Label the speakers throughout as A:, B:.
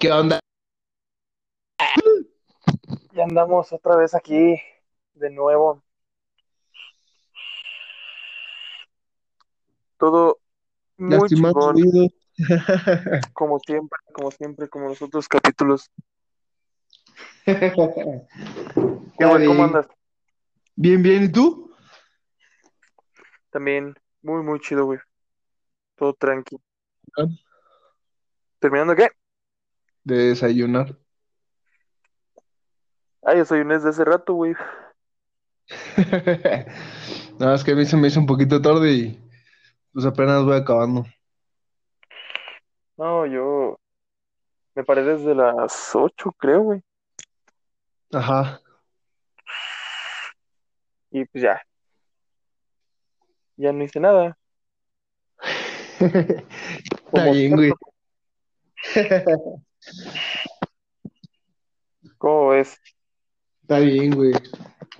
A: ¿Qué
B: onda?
A: Ya andamos otra vez aquí de nuevo. Todo muy chingón, como siempre, como siempre, como los otros capítulos. ¿Qué, güey? ¿Cómo andas?
B: Bien, bien. ¿Y tú?
A: También muy, muy chido, güey. Todo tranqui.
B: Ah.
A: ¿Terminando qué?
B: De desayunar.
A: Ah, yo soy un desde hace rato, güey.
B: Nada, es que a mí se me hizo un poquito tarde y pues apenas voy acabando.
A: No, yo me paré desde las 8, creo, güey.
B: Ajá.
A: Y pues ya. Ya no hice nada.
B: Está
A: Como
B: bien, güey.
A: ¿Cómo ves?
B: Está bien, güey.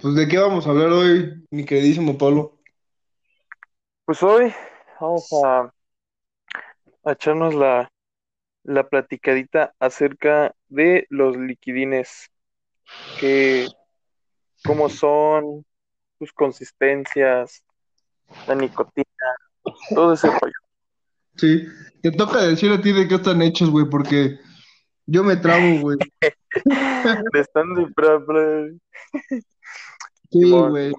B: Pues ¿de qué vamos a hablar hoy, mi queridísimo Pablo?
A: Pues hoy vamos a, a echarnos la, la platicadita acerca de los liquidines, que cómo son, sus consistencias, la nicotina, todo ese rollo.
B: Sí. Te toca decir a ti de qué están hechos, güey, porque yo me trabo, güey.
A: De Bradley.
B: Sí, güey.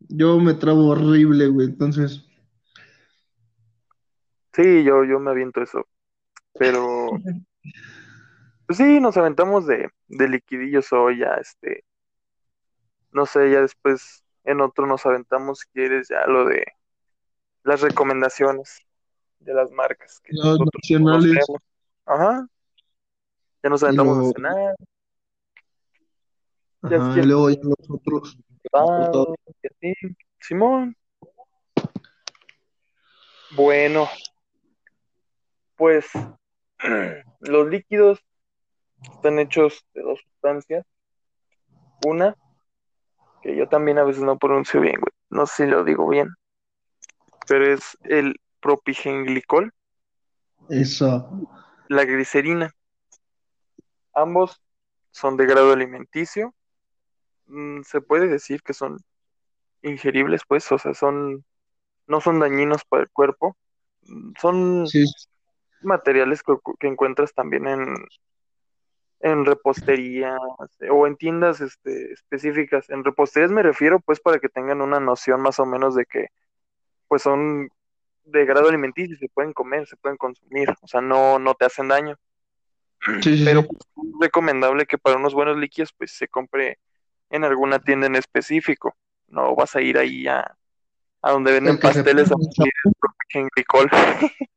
B: Yo me trabo horrible, güey. Entonces,
A: Sí, yo, yo me aviento eso. Pero, pues sí, nos aventamos de, de liquidillos hoy ya, este, no sé, ya después en otro nos aventamos, si quieres, ya lo de las recomendaciones de las marcas que nosotros
B: nacionales
A: conocemos. Ajá. Ya nos aventamos
B: lo,
A: a cenar, ya
B: ajá, y
A: quieres
B: luego ya los otros.
A: privado, y así. Simón. Bueno, pues los líquidos están hechos de dos sustancias. Una, que yo también a veces no pronuncio bien, güey. No sé si lo digo bien, pero es el propigenglicol,
B: Eso.
A: la glicerina. Ambos son de grado alimenticio. Mm, se puede decir que son ingeribles, pues, o sea, son, no son dañinos para el cuerpo. Mm, Son
B: Sí,
A: materiales que, que encuentras también en, en repostería o en tiendas este, específicas. En reposterías me refiero, pues, para que tengan una noción más o menos de que, pues, son de grado alimenticio, se pueden comer, se pueden consumir, o sea, no, no te hacen daño.
B: sí,
A: Pero pues, es recomendable que para unos buenos líquidos, pues, se compre en alguna tienda en específico. No vas a ir ahí a, a donde venden pasteles a pedir el propigenglicol.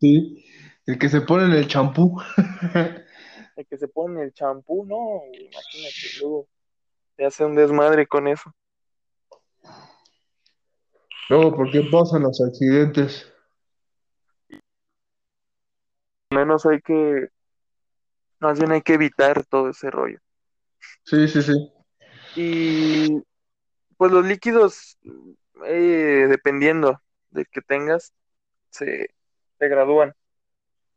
B: Sí, el que se pone en el champú.
A: El que se pone el champú, no, imagínate, luego te hace un desmadre con eso.
B: Luego, ¿por qué pasan los accidentes?
A: menos hay que, más bien hay que evitar todo ese rollo.
B: Sí, sí, sí.
A: Y pues los líquidos, eh, dependiendo de que tengas, se, se gradúan.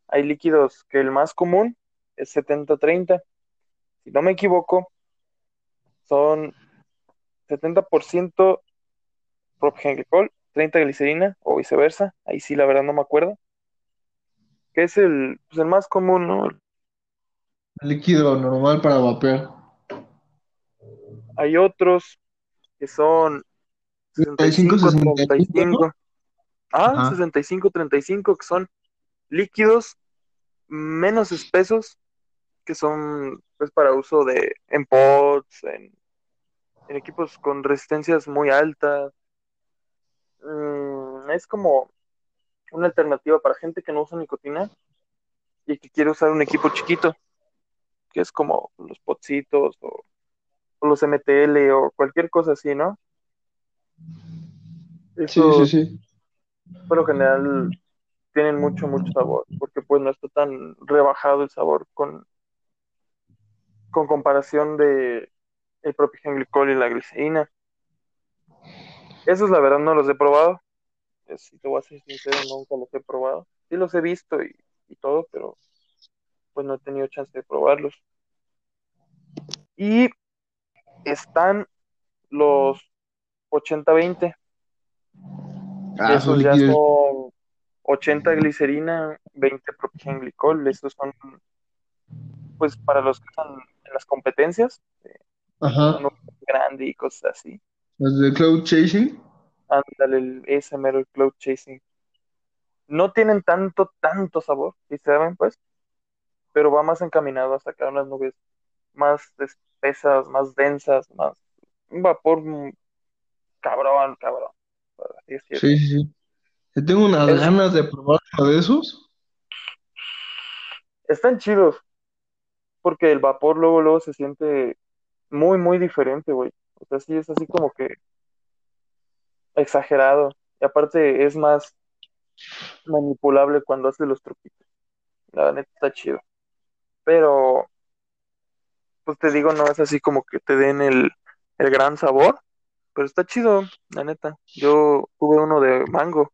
A: Hay líquidos que el más común es 70-30. Si no me equivoco, son 70% propigenglicol, 30 glicerina o viceversa. Ahí sí, la verdad no me acuerdo. Que es el, pues, el más común, ¿no?
B: Líquido normal para vapear.
A: Hay otros que son
B: 35, 65, ¿no?
A: 65-35. Ah,
B: Ajá.
A: 65-35, que son líquidos menos espesos, que son pues para uso de en pods, en, en equipos con resistencias muy altas. Mm, es como una alternativa para gente que no usa nicotina y que quiere usar un equipo chiquito, que es como los podcitos o, o los MTL o cualquier cosa así, ¿no?
B: Sí,
A: Eso
B: sí, sí.
A: por lo general tienen mucho, mucho sabor, porque pues no está tan rebajado el sabor con, con comparación de el propigenglicol y la glicerina. Esos la verdad no los he probado. Eh, Si te voy a ser sincero, nunca los he probado. sí los he visto y, y todo, pero pues no he tenido chance de probarlos. Y están los 80-20.
B: Ah,
A: Esos ya
B: líquidos.
A: son 80 glicerina, 20 propilenglicol. Estos son, pues, para los que están en las competencias,
B: Ajá.
A: uno grande y cosas así.
B: Los de Cloud Chasing.
A: Ándale, el, ese mero, el cloud chasing. No tienen tanto, tanto sabor, si saben, pues, pero va más encaminado a sacar unas nubes más espesas, más densas, más un vapor cabrón, cabrón. así.
B: Sí, sí, sí. Tengo unas
A: Es-
B: ganas de probar uno de esos.
A: Están chidos, porque el vapor luego, luego se siente muy, muy diferente, güey. O sea, sí es así como que exagerado. Y aparte es más manipulable cuando hace los truquitos. La neta está chido. Pero, pues te digo, no es así como que te den el, el gran sabor. Pero está chido, la neta. Yo tuve uno de mango.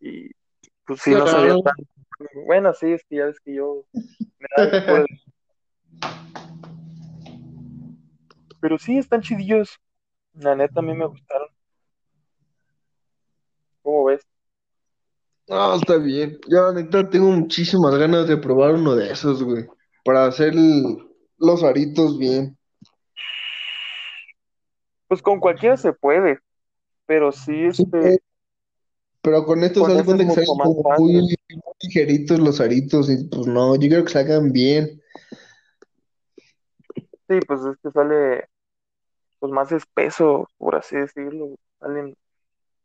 A: Y pues sí, no sabía tan. Bueno, sí, es que ya ves que yo me da. Pero sí, están chidillos. La neta, a mí me gustaron. ¿Cómo ves?
B: No, está bien. Yo, la neta, tengo muchísimas ganas de probar uno de esos, güey. Para hacer el- los aritos bien.
A: Pues con cualquiera se puede. Pero sí,
B: Sí,
A: este,
B: Pero con estos
A: con
B: se cuenta que salen como muy, ligeritos los aritos. Y pues no, yo quiero que salgan bien.
A: sí, pues es que sale pues más espeso, por así decirlo. Salen,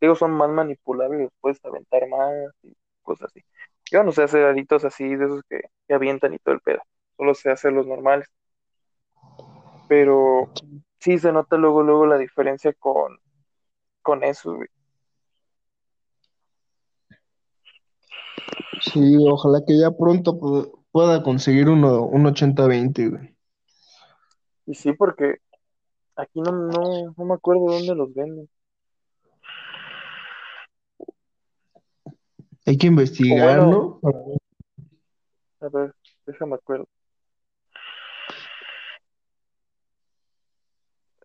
A: digo, son más manipulables, puedes aventar más y cosas así. Yo no sé hacer aritos así, de esos que, que avientan y todo el pedo. Solo sé hacer los normales. Pero sí se nota luego, luego la diferencia con, con eso, güey.
B: Sí, ojalá que ya pronto pu- pueda conseguir uno, un 80-20, güey.
A: Y sí, porque aquí no, no, no me acuerdo dónde los venden.
B: Hay que investigar,
A: bueno.
B: ¿no? Para ver.
A: A ver, déjame acuerdo.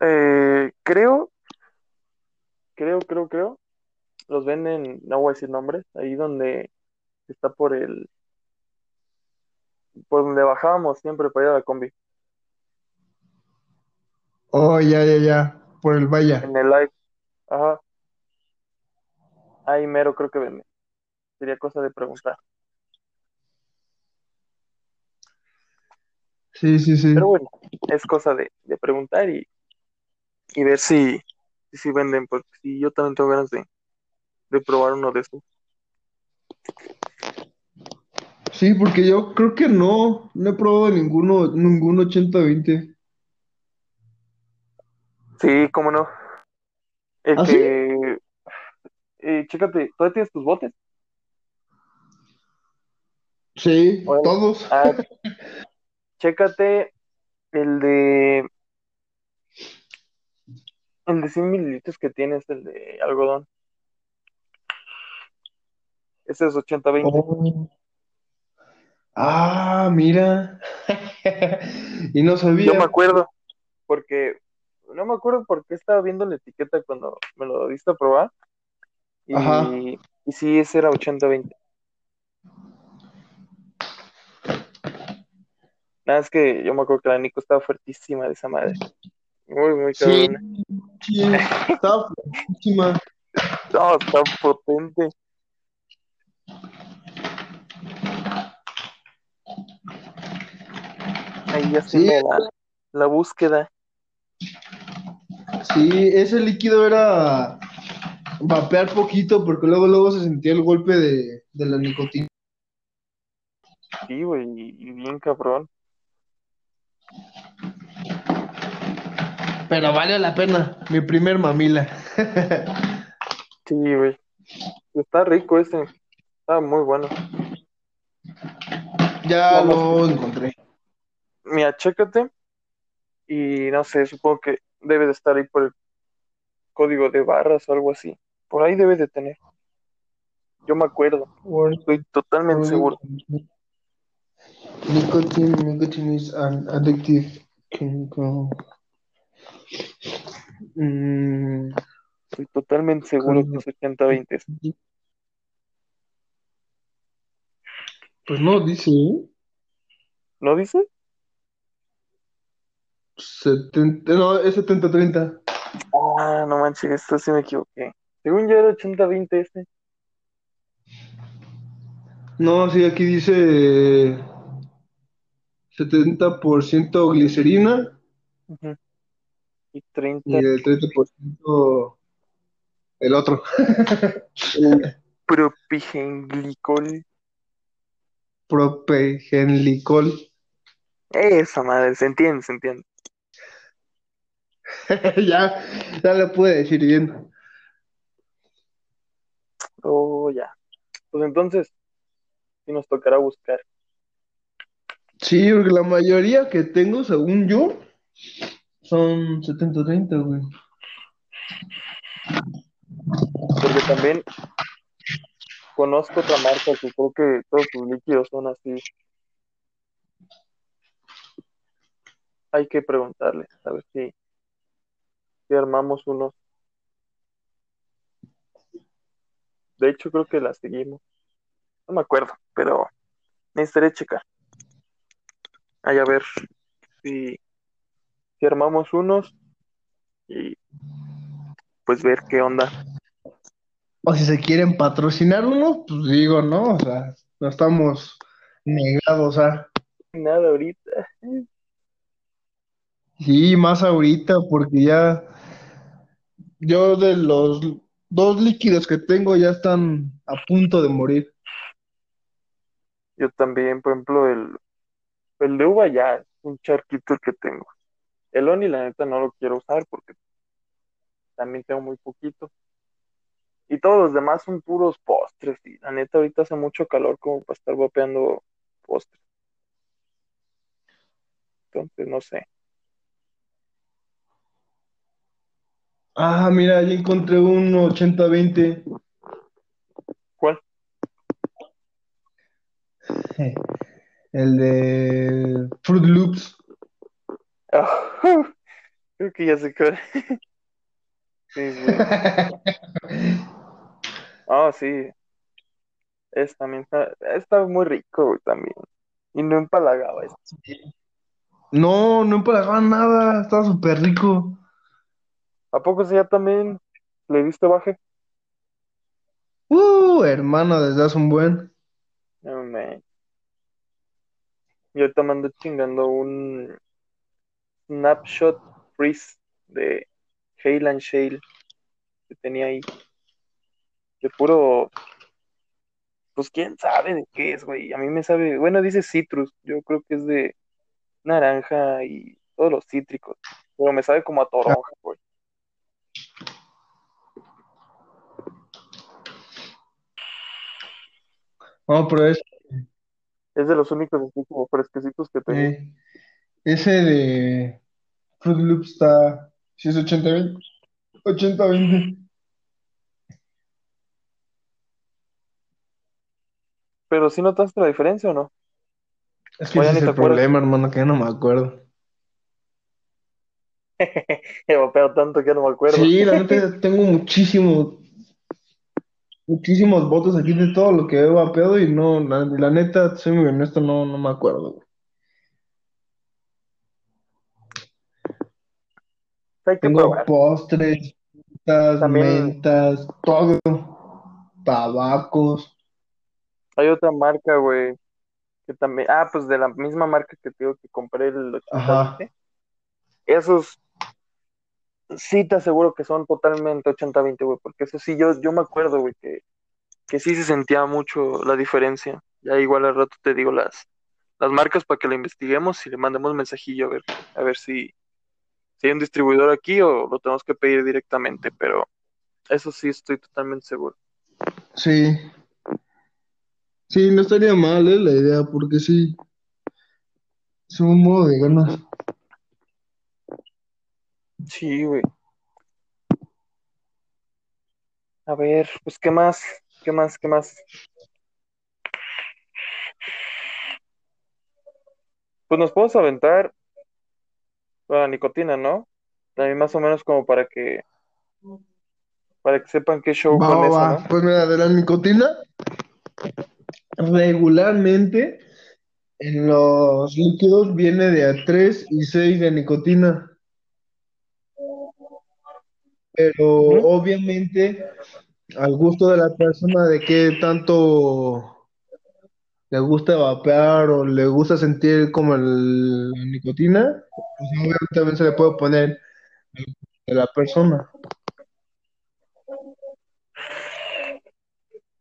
A: Eh, creo, creo, creo, creo. Los venden, no voy a decir nombres, ahí donde está por el, por donde bajábamos siempre para ir a la combi,
B: Oh, ya, ya, ya. Por el vaya.
A: en el live. Ajá. Ahí mero creo que venden. Sería cosa de preguntar.
B: Sí, sí, sí.
A: Pero bueno, es cosa de, de preguntar y, y ver si, si, venden, porque si yo también tengo ganas de, de probar uno de estos.
B: Sí, porque yo creo que no, no he probado ninguno, ningún 80-20.
A: Sí, cómo no. El
B: ¿Ah, sí?
A: que, eh, chécate, ¿todavía tienes tus botes?
B: Sí, todos.
A: Ah, chécate el de, el de 100 mililitros que tienes, el de algodón. Ese es 80-20.
B: Oh. Ah, mira. Y no
A: Yo me
B: sabía.
A: acuerdo, porque, no me acuerdo por qué estaba viendo la etiqueta cuando me lo diste a probar. Y,
B: Ajá.
A: y sí, ese era 80-20. Nada, es que yo me acuerdo que la Nico estaba fuertísima de esa madre. Muy, muy
B: Sí,
A: cabrona.
B: sí, estaba fuertísima.
A: No, está potente. Ahí haciendo
B: Sí,
A: la, la búsqueda.
B: Sí, ese líquido era vapear poquito porque luego luego se sentía el golpe de, de la nicotina.
A: Sí, güey, y, y bien cabrón.
B: Pero vale la pena, mi primer mamila.
A: Sí, güey. Está rico ese. Está muy bueno.
B: Ya lo encontré.
A: Mira, chécate. Y no sé, supongo que debe de estar ahí por el código de barras o algo así. Por ahí debe de tener. Yo me acuerdo. Estoy totalmente seguro.
B: Nicotine, nicotine is an addictive chemical. Mm,
A: Estoy totalmente seguro que es 80-20.
B: pues no, dice, ¿eh?
A: ¿No dice?
B: 70, no, es 70-30.
A: Ah, no manches, esto sí me equivoqué. Según yo era 80-20 este.
B: No, sí, aquí dice 70% glicerina
A: Ujú. Y 30
B: y el 30% el otro.
A: el propigenglicol.
B: Propegenlicol.
A: Esa madre, se entiende, se entiende.
B: ya, ya lo pude decir bien.
A: Oh, ya. Pues entonces, sí nos tocará buscar.
B: Sí, porque la mayoría que tengo, según yo, son 70-30, güey.
A: Porque también conozco otra marca que creo que todos sus líquidos son así. Hay que preguntarle, a ver si, si armamos unos. De hecho, creo que la seguimos. No me acuerdo, pero necesitaré checar. Ay, a ver si, si armamos unos y pues ver qué onda.
B: O si se quieren patrocinar uno, pues digo, ¿no? O sea, no estamos negados a...
A: Nada ahorita.
B: Sí, más ahorita, porque ya yo de los dos líquidos que tengo ya están a punto de morir.
A: Yo también, por ejemplo, el, el de uva ya es un charquito que tengo. El Oni, la neta, no lo quiero usar porque también tengo muy poquito. Y todos los demás son puros postres. Y la neta, ahorita hace mucho calor como para estar vapeando postres. Entonces, no sé.
B: Ah, mira, ya encontré un 80-20.
A: ¿Cuál?
B: El de Fruit Loops.
A: Ah, creo que ya sé cuál. Sí, sí. Ah, sí. Es también está, está muy rico también. Y no empalagaba esto.
B: No, no empalagaba nada, estaba súper rico.
A: ¿A poco sí ya también le diste baje?
B: Uh, hermano, desde hace un buen.
A: No, man. Yo ahorita me ando chingando un Snapshot Freeze de Hale and Shale que tenía ahí. De puro. Pues quién sabe de qué es, güey. A mí me sabe. Bueno, dice citrus. Yo creo que es de naranja y todos los cítricos. Pero me sabe como a toronja, güey.
B: No, pero es,
A: Es de los únicos así como fresquecitos que tengo.
B: eh, ese de Fruit Loops está, si es 80-20, 80-20.
A: Pero sí notaste la diferencia o no?
B: Es que
A: O ya
B: ese
A: ni
B: es
A: te
B: el
A: acuerdas.
B: problema, hermano, que ya no me acuerdo.
A: He vapeado tanto que ya no me acuerdo.
B: Sí, la neta, tengo muchísimo, muchísimos votos aquí de todo lo que he vapeado y no, la, la neta, soy muy honesto, no, no me acuerdo. güey.
A: Hay que
B: Tengo
A: probar.
B: postres, frutas,
A: También-
B: mentas, todo, tabacos.
A: Hay otra marca, güey, que también, ah, pues de la misma marca que te digo que compré el 80
B: Ajá.
A: Esos sí te aseguro que son totalmente 80-20, güey, porque eso sí, yo, yo me acuerdo, güey, que, que sí se sentía mucho la diferencia. Ya igual al rato te digo las, las marcas para que la investiguemos y le mandemos mensajillo a ver, a ver si, si hay un distribuidor aquí o lo tenemos que pedir directamente, pero eso sí estoy totalmente seguro.
B: Sí. Sí, no estaría mal, eh, la idea, porque sí. Es un modo de ganas.
A: Sí, güey. A ver, pues, ¿qué más? ¿Qué más? ¿Qué más? Pues nos podemos aventar la nicotina, ¿no? Mí más o menos como para que para que sepan qué show
B: Va,
A: con
B: va,
A: eso,
B: va.
A: ¿no?
B: Pues mira, de la nicotina, regularmente en los líquidos viene de a 3 y 6 de nicotina. Pero obviamente al gusto de la persona de qué tanto le gusta vapear o le gusta sentir como el- la nicotina, pues obviamente también se le puede poner de la persona.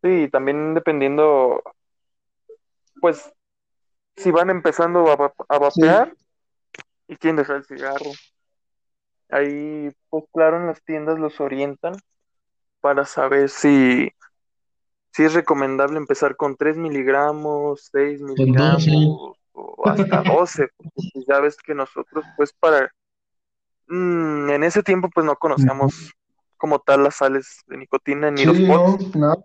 A: Sí, también dependiendo, pues, si van empezando a, a
B: Sí,
A: vapear y quieren dejar el cigarro. Ahí, pues claro, en las tiendas los orientan para saber si, si es recomendable empezar con 3 miligramos, 6
B: con 12.
A: miligramos o hasta 12, porque pues ya ves que nosotros, pues para, mm, en ese tiempo, pues no conocíamos como tal las sales de nicotina ni los
B: no,
A: pods.
B: nada.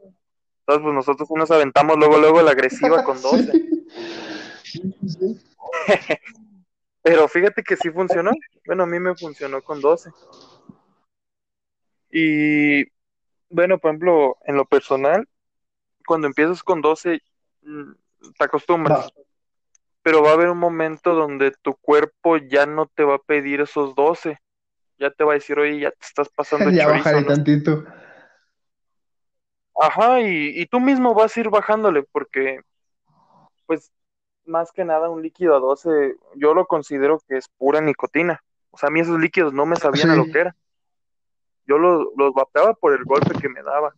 A: Entonces, pues nosotros nos aventamos luego, luego la agresiva con 12.
B: Sí, sí, sí.
A: Pero fíjate que sí funcionó. Bueno, a mí me funcionó con 12. Y bueno, por ejemplo, en lo personal, cuando empiezas con 12, mm, te acostumbras. Pero va a haber un momento donde tu cuerpo ya no te va a pedir esos 12. Ya te va a decir, oye, ya te estás pasando
B: ya
A: chorizo,
B: bajaré
A: ¿no?
B: tantito.
A: Ajá, y, y tú mismo vas a ir bajándole, porque, pues, más que nada, un líquido a 12, yo lo considero que es pura nicotina. O sea, a mí esos líquidos no me sabían a lo que era. Yo los, los vapeaba por el golpe que me daba.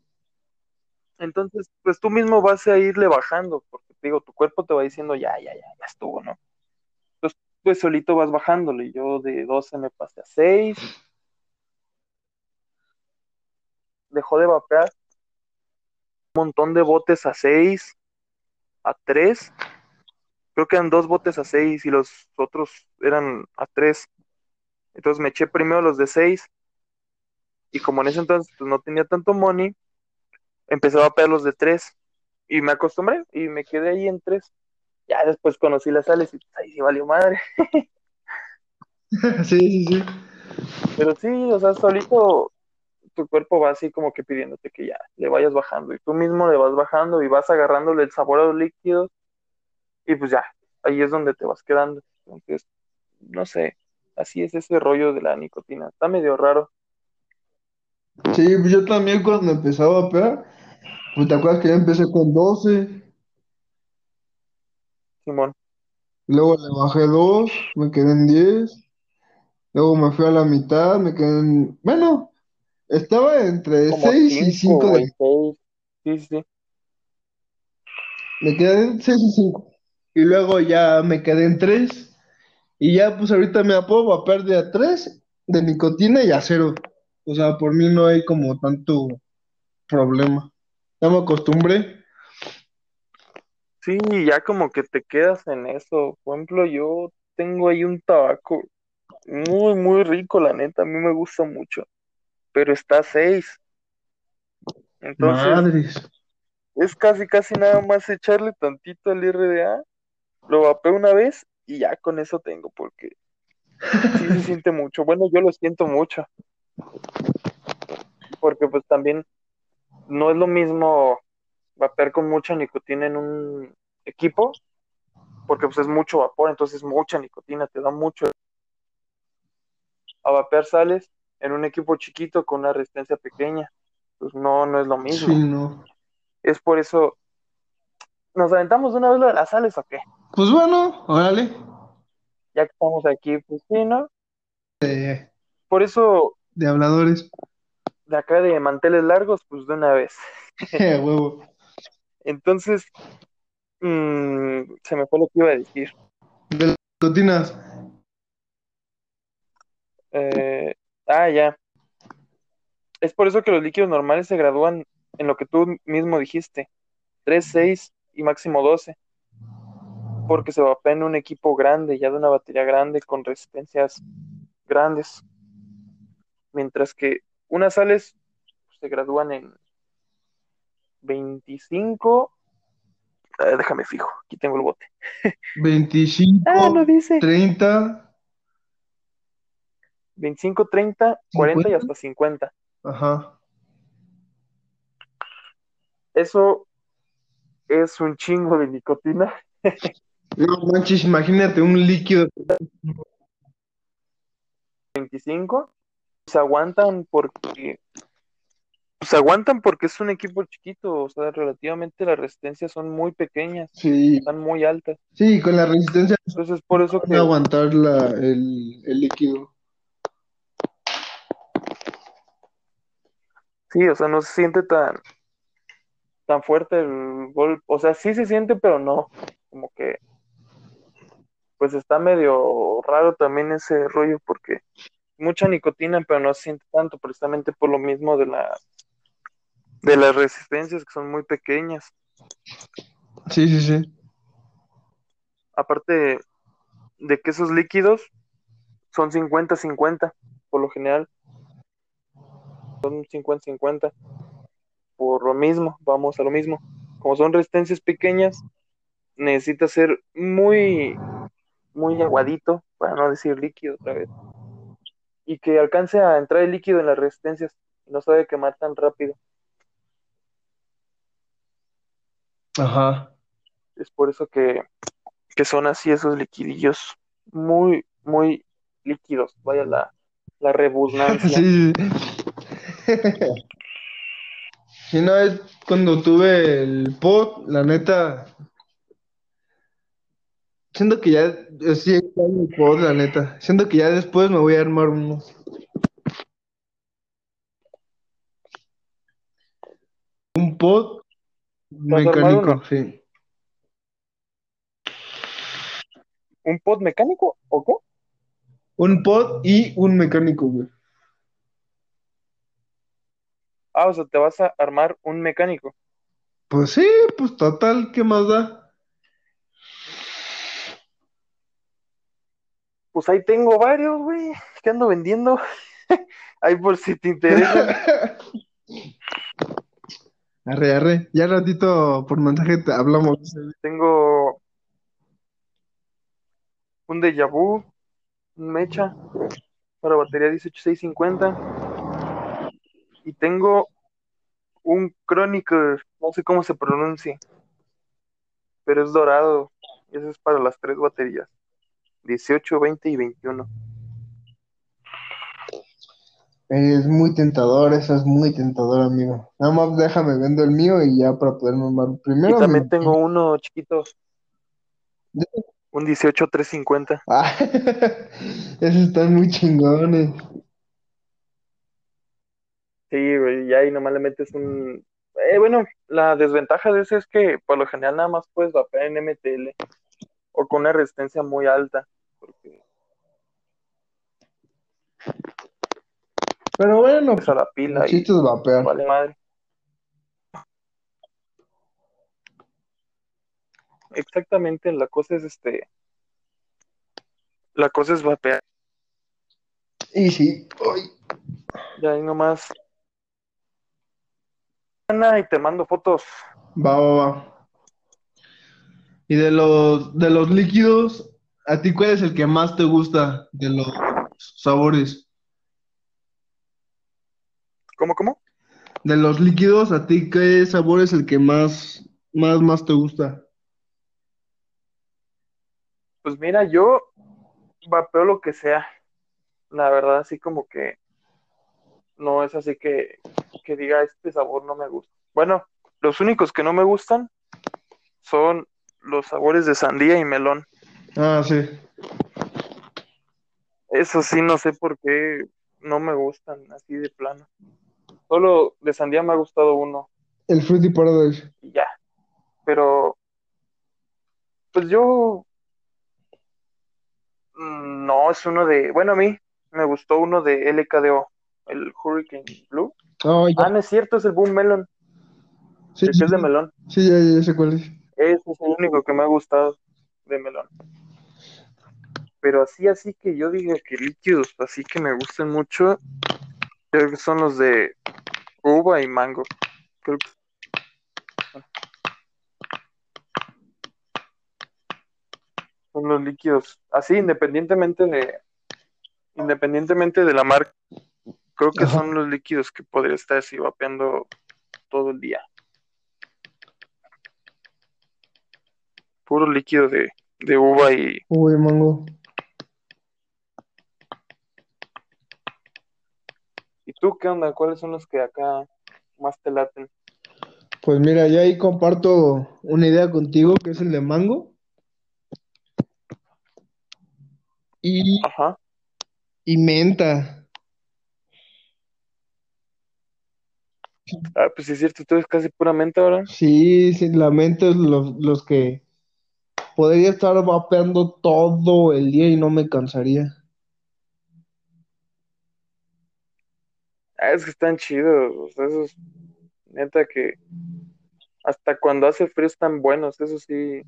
A: Entonces, pues tú mismo vas a irle bajando, porque te digo, tu cuerpo te va diciendo, ya, ya, ya, ya estuvo, ¿no? Entonces, pues solito vas bajándole. Yo de 12 me pasé a 6, dejó de vapear un montón de botes a 6, a 3. Creo que eran dos botes a 6 y los otros eran a 3. Entonces me eché primero los de 6 y como en ese entonces pues, no tenía tanto money, empecé a vapear los de 3 y me acostumbré y me quedé ahí en 3. Ya después conocí las sales y pues, ahí sí valió madre.
B: sí, sí, sí.
A: Pero sí, o sea, solito tu cuerpo va así como que pidiéndote que ya le vayas bajando y tú mismo le vas bajando y vas agarrándole el sabor a los líquidos y pues ya, ahí es donde te vas quedando. Entonces, no sé, así es ese rollo de la nicotina. Está medio raro,
B: Sí, pues yo también cuando empezaba a vapear, pues te acuerdas que yo empecé con 12,
A: Simón.
B: luego le bajé 2, me quedé en 10, luego me fui a la mitad, me quedé en... Bueno, estaba entre
A: Como
B: 6 y 5
A: cinco,
B: de...
A: güey, seis. Sí, sí, sí.
B: Me quedé en 6 y 5. Y luego ya me quedé en 3. Y ya pues ahorita me puedo vapear de a 3 de nicotina y a cero. O sea, por mí no hay como tanto problema. Ya me acostumbré.
A: Sí, ya como que te quedas en eso. Por ejemplo, yo tengo ahí un tabaco muy, muy rico, la neta, a mí me gusta mucho, pero está a seis. Entonces,
B: Madres.
A: es casi, casi nada más echarle tantito al RDA, lo vapeo una vez y ya con eso tengo, porque sí se siente mucho. Bueno, yo lo siento mucho, porque pues también no es lo mismo vapear con mucha nicotina en un equipo, porque pues es mucho vapor, entonces mucha nicotina, te da mucho. A vapear sales en un equipo chiquito con una resistencia pequeña, pues no, no es lo
B: Sí,
A: mismo.
B: no.
A: Es por eso, ¿nos aventamos de una vez lo de las sales o qué?
B: Pues bueno, órale.
A: Ya que estamos aquí, pues sí, ¿no?
B: De,
A: Por eso,
B: de habladores.
A: de acá de manteles largos, pues de una vez.
B: Huevo.
A: Entonces, mmm, se me fue lo que iba a decir.
B: De las nicotinas.
A: Eh, ah, ya. Es por eso que los líquidos normales se gradúan en lo que tú mismo dijiste, 3, 6 y máximo 12, porque se vapea en un equipo grande, ya de una batería grande, con resistencias grandes, mientras que unas sales pues, se gradúan en 25. Ah, déjame fijo, aquí tengo el bote.
B: 25,
A: Ah, no dice.
B: 30,
A: 25, 30, 40 y
B: 50.
A: hasta 50.
B: Ajá.
A: Eso es un chingo de nicotina.
B: No manches, imagínate un líquido.
A: 25. Se aguantan porque. Se aguantan porque es un equipo chiquito. O sea, relativamente las resistencias son muy pequeñas.
B: Sí,
A: Están muy altas.
B: sí, con la resistencia
A: Entonces, por eso que.
B: aguantar la, el, el líquido.
A: Sí, o sea, no se siente tan. Tan fuerte el golpe. O sea, sí se siente, pero no. Como que. Pues está medio raro también ese rollo porque mucha nicotina, pero no se siente tanto, precisamente por lo mismo de la de las resistencias que son muy pequeñas.
B: Sí, sí, sí.
A: Aparte de que esos líquidos son 50-50, por lo general. Son 50-50. Por lo mismo, vamos a lo mismo. Como son resistencias pequeñas, necesita ser muy, muy aguadito, para no decir líquido otra vez. Y que alcance a entrar el líquido en las resistencias. No se debe quemar tan rápido.
B: Ajá.
A: Es por eso que, que son así esos liquidillos. Muy, muy líquidos. Vaya la, la rebusnancia.
B: Sí, sí. No, es cuando tuve el pot, la neta. Siento que ya. eh, Sí, la neta. Siento que ya después me voy a armar uno. Un
A: armar
B: mecánico, sí.
A: ¿Un pod mecánico o qué?
B: Un pot y un mecánico, güey.
A: Ah, o sea, te vas a armar un mecánico.
B: Pues sí, pues total, ¿qué más da?
A: Pues ahí tengo varios, güey, que ando vendiendo. Ahí por si te interesa.
B: Arre, arre. Ya ratito por mensaje te hablamos.
A: Tengo un Deja Vu, un Mecha para batería 18650 y tengo un Chronicle, no sé cómo se pronuncia, pero es dorado. Ese es para las tres baterías, 18, 20 y 21.
B: Es muy tentador, eso es muy tentador, amigo. Nada más déjame vendo el mío y ya para poderme armar
A: Y
B: primero.
A: también
B: mi-
A: tengo uno chiquito, un 18 350.
B: Ah, esos están muy chingones.
A: Sí, güey, y ahí nomás le metes un... Eh, bueno, la desventaja de ese es que por lo general nada más puedes vapear en MTL o con una resistencia muy alta. Porque
B: Pero bueno,
A: es a la pila y
B: vapear.
A: vale madre. Exactamente, la cosa es este... La cosa es vapear.
B: Y sí, uy,
A: Y ahí nomás... Ana, Y te mando fotos.
B: va, va, va. Y de los, de los líquidos, ¿a ti cuál es el que más te gusta de los sabores?
A: ¿Cómo, cómo?
B: De los líquidos, ¿a ti qué sabor es el que más, más, más te gusta?
A: Pues mira, yo vapeo lo que sea. La verdad, así como que no es así que, que diga este sabor no me gusta. Bueno, los únicos que no me gustan son los sabores de sandía y melón.
B: Ah, sí.
A: Eso sí, no sé por qué no me gustan así de plano. Solo de sandía me ha gustado uno
B: El Fruity Paradise.
A: ya. Pero, pues yo, mm, no, es uno de, bueno, a mí me gustó uno de LKDO, el Hurricane Blue.
B: Oh.
A: Ah, no es cierto, es el Boom Melon,
B: Sí, sí,
A: es de melón.
B: Sí, ya, ya sé cuál es.
A: Eso es el único que me ha gustado de melón. Pero así, así que yo digo que líquidos, así que me gustan mucho, creo que son los de uva y mango. Creo que... Son los líquidos. Así, independientemente de, independientemente de la marca, creo que son los líquidos que podría estar así vapeando todo el día. Puro líquido de, de uva y
B: Uy, mango.
A: ¿Y tú qué onda? ¿Cuáles son los que acá más te laten?
B: Pues mira, yo ahí comparto una idea contigo, que es el de mango. Y,
A: Ajá.
B: y menta.
A: Ah, pues es cierto, tú eres casi puramente ahora.
B: Sí, sí, la menta es los, los que podría estar vapeando todo el día y no me cansaría.
A: Ah, es que están chidos, o sea, esos, neta que hasta cuando hace frío están buenos, eso sí,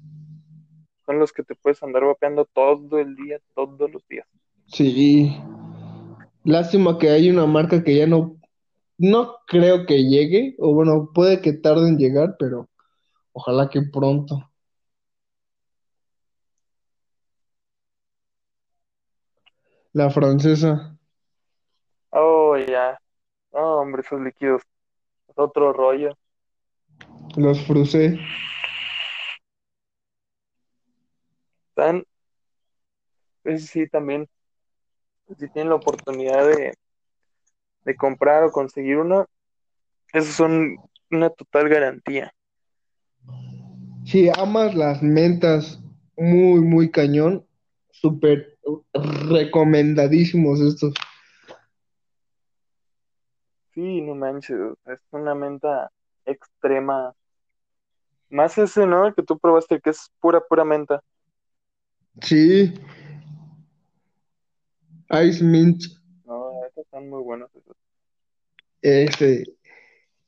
A: son los que te puedes andar vapeando todo el día, todos los días.
B: Sí. Lástima que hay una marca que ya no, no creo que llegue, o bueno, puede que tarde en llegar, pero ojalá que pronto. La francesa.
A: Oh, ya. No, hombre, esos líquidos, es otro rollo.
B: Los frusé.
A: Están, eso sí, también, si tienen la oportunidad de, de comprar o conseguir uno, esos son una total garantía.
B: Si amas las mentas, muy, muy cañón. Súper recomendadísimos estos.
A: Sí, no manches, es una menta extrema. Más ese, ¿no? El que tú probaste, que es pura, pura menta.
B: Sí. Ice Mint.
A: No, estos están muy buenos. esos.
B: Este.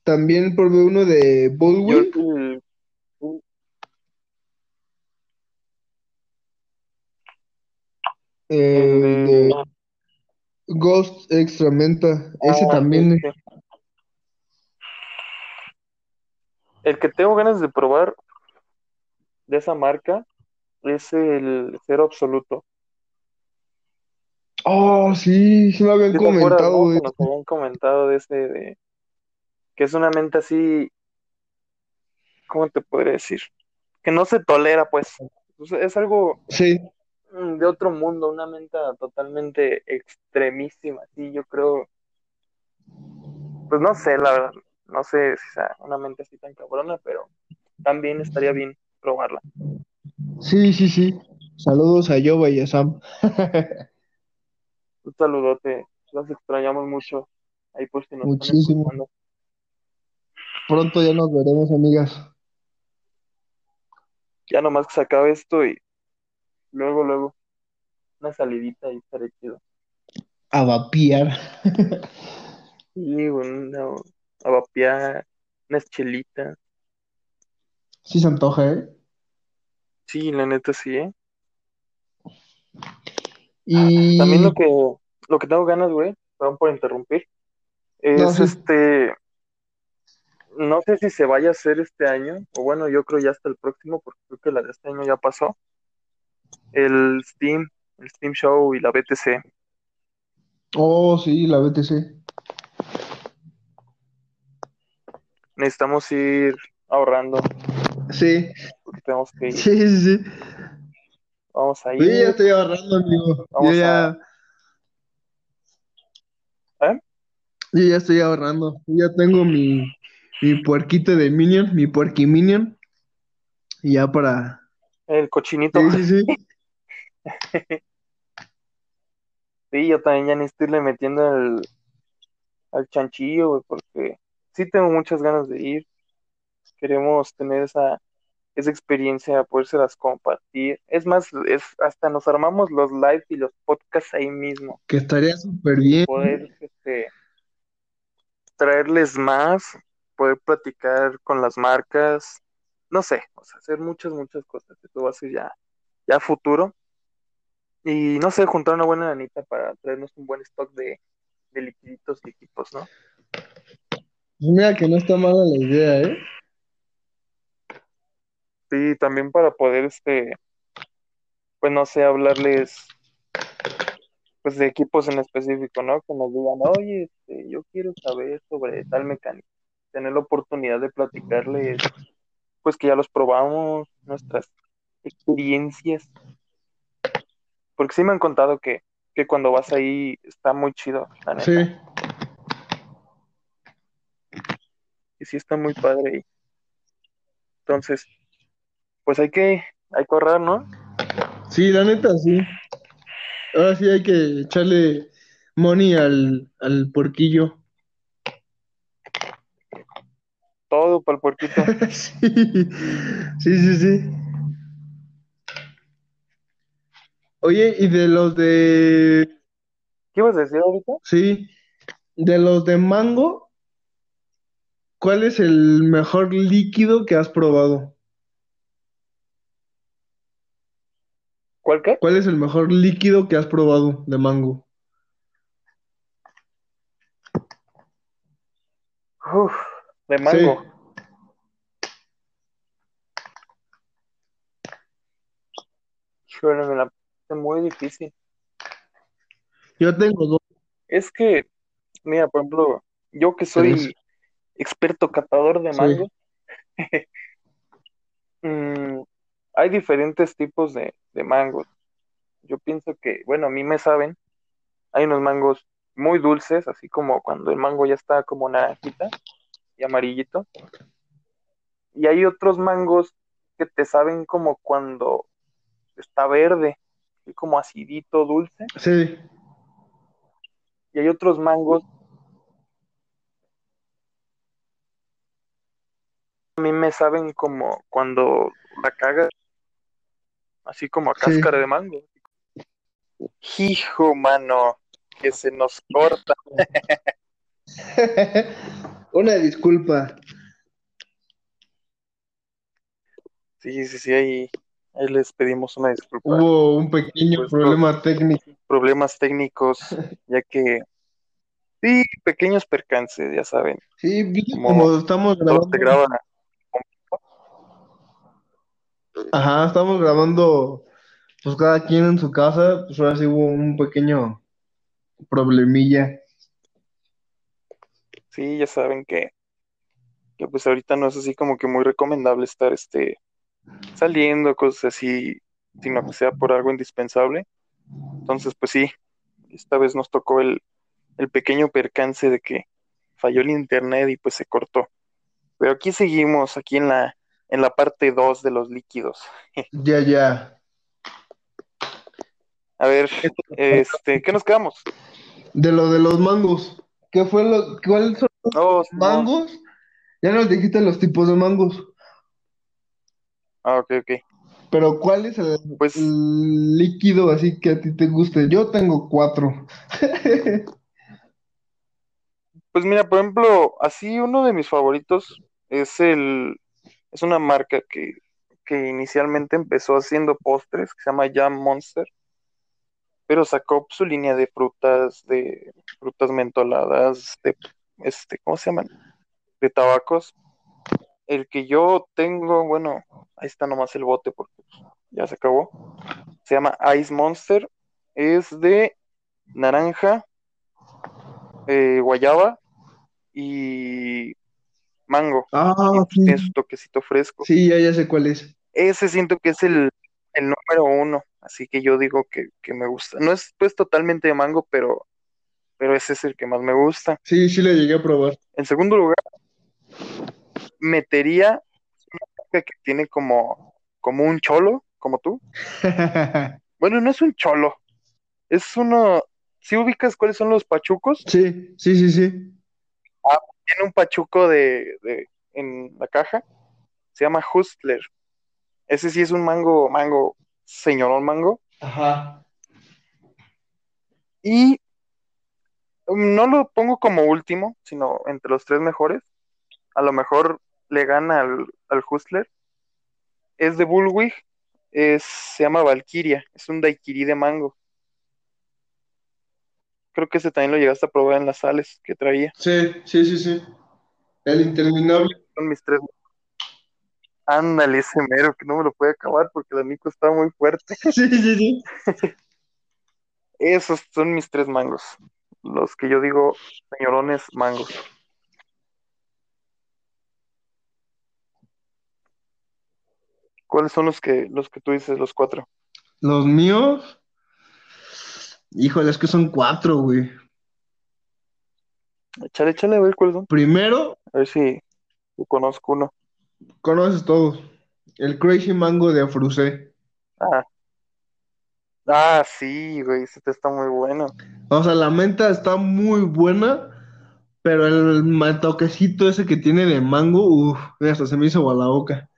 B: También probé uno de
A: Yo el-
B: eh, de. Ghost Extra Menta. Ese
A: Ah,
B: también.
A: El que tengo ganas de probar de esa marca es el cero absoluto.
B: Oh, sí, sí me habían
A: ¿Sí te acuerdas,
B: comentado
A: no?
B: de
A: nos habían comentado de ese, de que es una menta así, ¿cómo te podría decir? Que no se tolera, pues. Es algo
B: Sí,
A: de otro mundo, una menta totalmente extremísima, sí, yo creo, pues no sé, la verdad, no sé si sea una menta así tan cabrona, pero también estaría bien probarla.
B: sí, sí, sí. Saludos a Yoba y a Sam.
A: Un saludote, los extrañamos mucho, ahí por si nos
B: Muchísimo. Pronto ya nos veremos, amigas.
A: Ya nomás que se acabe esto y luego, luego, una salidita y estaré chido.
B: A vapear.
A: Y una, a vapear, unas chelitas.
B: Sí se antoja, ¿eh?
A: Sí, la neta sí, ¿eh?
B: Y
A: También lo que, lo que tengo ganas, güey, perdón por interrumpir,
B: no,
A: es
B: sí.
A: este, no sé si se vaya a hacer este año, o bueno, yo creo ya hasta el próximo, porque creo que la de este año ya pasó, el Steam, el Steam Show y la BTC.
B: Oh, sí, la BTC.
A: Necesitamos ir ahorrando,
B: Sí,
A: porque tenemos que ir.
B: sí, sí, sí.
A: Vamos a
B: Yo ya
A: ir,
B: estoy ahorrando, amigo. Yo ya,
A: a... ¿Eh?
B: yo ya estoy ahorrando. Yo ya tengo mi, mi puerquito de Minion, mi puerqui Minion. Y ya para.
A: El cochinito.
B: Sí, sí, sí.
A: Sí, yo también ya necesito irle metiendo al, al chanchillo, güey, porque sí tengo muchas ganas de ir. Queremos tener esa, esa experiencia, podérselas compartir. Es más, es, hasta nos armamos los live y los podcasts ahí mismo.
B: Que estaría súper bien.
A: Poder este, traerles más, poder platicar con las marcas, no sé, o sea, hacer muchas, muchas cosas. Esto va a ser ya, ya futuro. Y no sé, juntar una buena lanita para traernos un buen stock de, de liquiditos y equipos, ¿no?
B: Pues mira que no está mala la idea, ¿eh?
A: Sí, también para poder, este, pues no sé, hablarles pues de equipos en específico, ¿no? Que nos digan, oye, este, yo quiero saber sobre tal mecánica, tener la oportunidad de platicarles, pues que ya los probamos, nuestras experiencias, porque sí me han contado que, que cuando vas ahí está muy chido, la neta,
B: Sí,
A: y sí está muy padre ahí. Entonces, pues hay que, hay que ahorrar, ¿no?
B: sí, la neta, sí. Ahora sí hay que echarle money al, al porquillo.
A: Todo para el puerquito.
B: Sí, sí, sí, sí. Oye, y de los de,
A: ¿Qué ibas a decir ahorita?
B: sí, de los de mango, ¿cuál es el mejor líquido que has probado?
A: ¿Cuál qué?
B: ¿Cuál es el mejor líquido que has probado de mango?
A: Uf, de mango.
B: Sí,
A: Híjole, me la puse muy difícil.
B: yo tengo dos,
A: Es que, mira, por ejemplo, yo que
B: tres.
A: soy experto catador de
B: Sí,
A: mango, mm, hay diferentes tipos de, de mangos. Yo pienso que, bueno, a mí me saben, hay unos mangos muy dulces, así como cuando el mango ya está como naranjita y amarillito, y hay otros mangos que te saben como cuando está verde, y como acidito, dulce,
B: sí,
A: y hay otros mangos a mí me saben como cuando la cagas, así como a
B: sí.
A: cáscara de mango. Hijo, mano, que se nos corta.
B: Una disculpa.
A: Sí, sí, sí, ahí, ahí les pedimos una disculpa.
B: Hubo un pequeño
A: Pues,
B: problema técnico.
A: problemas técnicos, ya que sí, pequeños percances, ya saben,
B: Sí,
A: como
B: como estamos
A: todo se
B: grabando.
A: graba.
B: Ajá, estamos grabando, pues cada quien en su casa, pues ahora sí hubo un pequeño problemilla.
A: Sí, ya saben que, que pues ahorita no es así como que muy recomendable estar este saliendo, cosas así, sino que sea por algo indispensable. Entonces, pues sí, esta vez nos tocó el, el pequeño percance de que falló el internet y pues se cortó. Pero aquí seguimos, aquí en la, en la parte 2 de los líquidos.
B: Ya, ya.
A: A ver, este, ¿qué nos quedamos?
B: De lo de los mangos. ¿Qué fue lo, cuáles son los
A: Oh,
B: mangos? Ya nos dijiste los tipos de mangos,
A: Ah, ok, ok.
B: pero ¿cuál es el,
A: Pues,
B: el líquido así que a ti te guste? Yo tengo cuatro.
A: pues mira, por ejemplo, así uno de mis favoritos es el, es una marca que, que inicialmente empezó haciendo postres, que se llama Jam Monster, pero sacó su línea de frutas, de frutas mentoladas, de, este, ¿cómo se llaman? De tabacos. El que yo tengo, bueno, ahí está nomás el bote porque ya se acabó. Se llama Ice Monster. Es de naranja, eh, guayaba y mango.
B: Ah, sí,
A: tiene su toquecito fresco.
B: sí, ya, ya sé cuál es.
A: Ese siento que es el, el número uno. Así que yo digo que, que me gusta. No es pues totalmente de mango, pero, pero ese es el que más me gusta.
B: Sí, sí, lo llegué a probar.
A: En segundo lugar, metería una marca que tiene como, como un cholo, como tú. Bueno, no es un cholo, es uno. Si ubicas cuáles son los pachucos,
B: Sí, sí, sí, sí.
A: tiene un pachuco de, de- en la caja, se llama Hustler. Ese sí es un mango, mango, señorón mango.
B: Ajá.
A: Y no lo pongo como último, sino entre los tres mejores. A lo mejor le gana al, al Hustler. Es de Bullwig, es, se llama Valkyria, es un daiquiri de mango. Creo que ese también lo llegaste a probar en las sales que traía.
B: Sí, sí, sí, sí. El interminable.
A: Son mis tres. Ándale, ese mero que no me lo puede acabar porque el amigo está muy fuerte.
B: Sí, sí, sí.
A: Esos son mis tres mangos. Los que yo digo, señorones mangos. ¿Cuáles son los que, los que tú dices, los cuatro?
B: Los míos. Híjole, es que son cuatro, güey.
A: Échale, échale, a ver cuáles son.
B: Primero,
A: A ver si yo conozco uno.
B: Conoces todos. El Crazy Mango de Afrusé.
A: Ah. Ah, sí, güey, ese te está muy bueno.
B: O sea, la menta está muy buena, pero el toquecito ese que tiene de mango, uff, hasta se me hizo agua la boca.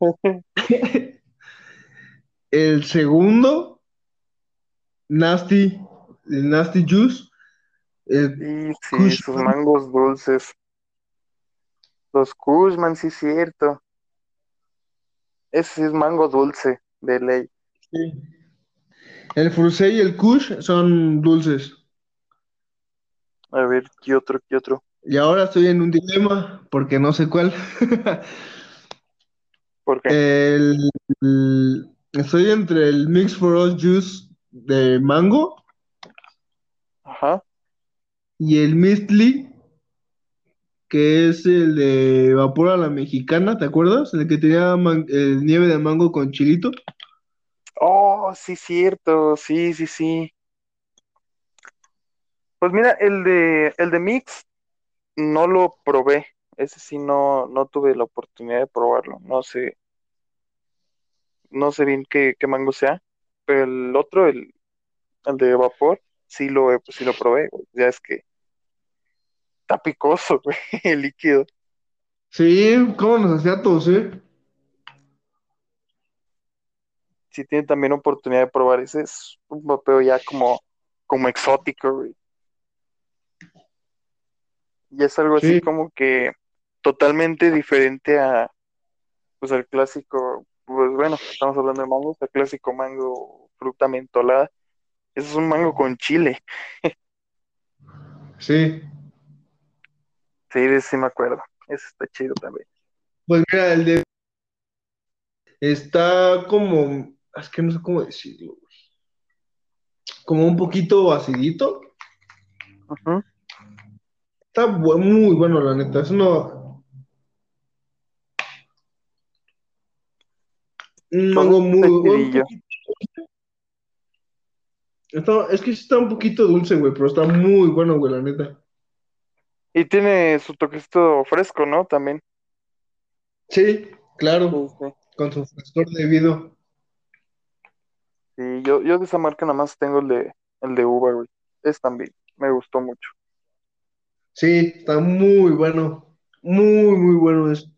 B: El segundo, Nasty, el Nasty Juice. El
A: sí,
B: Kush
A: sus
B: Man.
A: mangos dulces. Los Kushman, sí, cierto. Ese es mango dulce, de ley.
B: Sí. El Frusé y el Kush son dulces.
A: A ver, ¿qué otro, qué otro?
B: Y ahora estoy en un dilema porque no sé cuál.
A: ¿Por qué?
B: El, el- estoy entre el Mix for Us Juice de mango
A: Ajá.
B: y el Mistly, que es el de vapor a la mexicana, ¿te acuerdas? El que tenía nieve de mango con chilito.
A: Oh, sí, cierto, sí, sí, sí. Pues mira, el de, el de Mix no lo probé. Ese sí no, no tuve la oportunidad de probarlo. No sé, no sé bien qué, qué mango sea. Pero el otro, el, el de vapor, sí lo, sí lo probé. Ya es que está picoso, güey, el líquido.
B: Sí, ¿cómo nos hacía toser?
A: Si tiene también oportunidad de probar ese, es un vapeo ya como, como exótico, güey. Y es algo así
B: Sí,
A: como que totalmente diferente a, pues al clásico, pues bueno, estamos hablando de mangos, el clásico mango fruta mentolada. Ese es un mango con chile.
B: sí.
A: Sí, sí me acuerdo. Ese está chido también.
B: Pues mira, el de está como, es que no sé cómo decirlo, güey. Como un poquito acidito.
A: Ujú.
B: Está bu- muy bueno, la neta. Es uno, un mango muy, un está- es que sí está un poquito dulce, güey, pero está muy bueno, güey, la neta.
A: Y tiene su toquecito fresco, ¿no? También.
B: Sí, claro,
A: Sí, sí.
B: con su frescor debido.
A: Sí, yo, yo de esa marca nada más tengo el de, el de uva, güey. Es también, me gustó mucho.
B: Sí, está muy bueno. Muy, muy bueno es.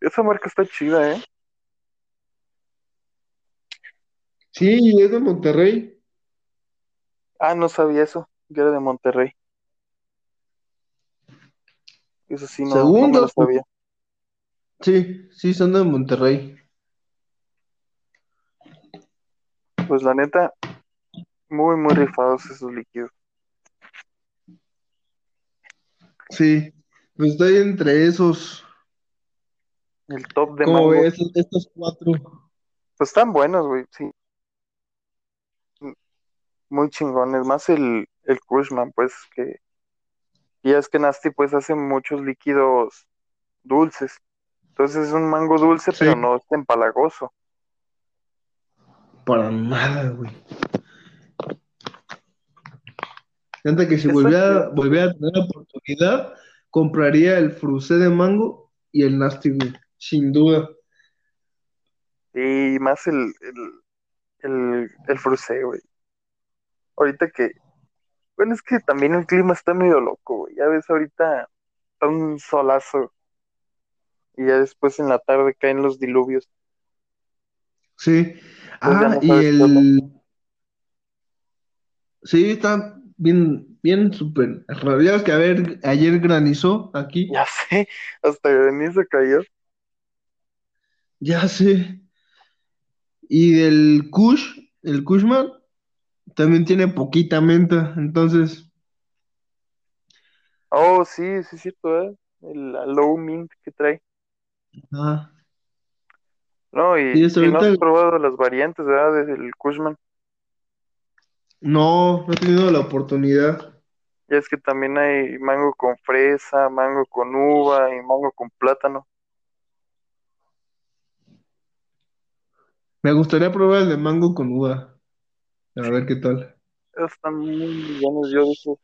A: Esa marca está chida, ¿eh?
B: Sí, es de Monterrey.
A: Ah, no sabía eso, que era de Monterrey. Eso sí, no, no me
B: Segundo,
A: lo sabía.
B: sí, sí, son de Monterrey.
A: Pues la neta, muy, muy rifados esos líquidos.
B: Sí, pues estoy entre esos.
A: El top de
B: ¿Cómo
A: mango.
B: ves? Estos cuatro.
A: Pues están buenos, güey, sí. Muy chingones. Más el, el Kushman, pues, que y es que Nasty, pues, hace muchos líquidos dulces. Entonces es un mango dulce,
B: Sí,
A: pero no es empalagoso.
B: para nada, güey. Neta que si volviera, volviera a tener la oportunidad, compraría el frusé de mango y el nasty, güey. Sin duda.
A: Y más el, el, el, el frusé, güey. Ahorita que, bueno, es que también el clima está medio loco, güey. Ya ves, ahorita está un solazo y ya después en la tarde caen los diluvios.
B: Sí.
A: Pues
B: Ah,
A: no
B: y el. Sí, está bien, bien súper raro. Ya ves que a ver, ayer granizó aquí.
A: Ya sé, hasta granizo cayó.
B: Ya sé. Y del Kush, el Kushman, también tiene poquita menta. Entonces,
A: Oh, sí, sí es cierto, ¿eh? El low mint que trae.
B: Ajá.
A: No, y,
B: Y
A: no has probado las variantes, ¿verdad? Del Cushman.
B: no, no he tenido la oportunidad.
A: Ya es que también hay mango con fresa, mango con uva y mango con plátano.
B: Me gustaría probar el de mango con uva. A ver qué tal.
A: Están muy buenos. Yo de esos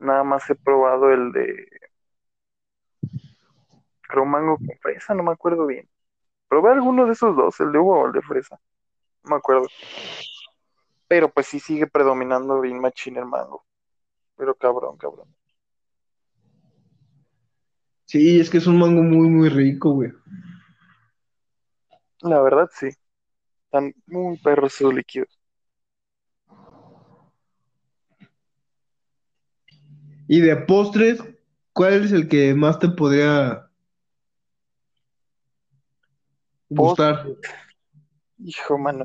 A: nada más he probado el de, creo, mango con fresa, no me acuerdo bien. Probé alguno de esos dos, el de uva o el de fresa. No me acuerdo. Pero pues sí sigue predominando bien machín el mango. Pero cabrón, cabrón.
B: Sí, es que es un mango muy, muy rico, güey.
A: La verdad sí. Están muy perros esos líquidos.
B: Y de postres, ¿cuál es el que más te podría gustar?
A: Hijo, mano.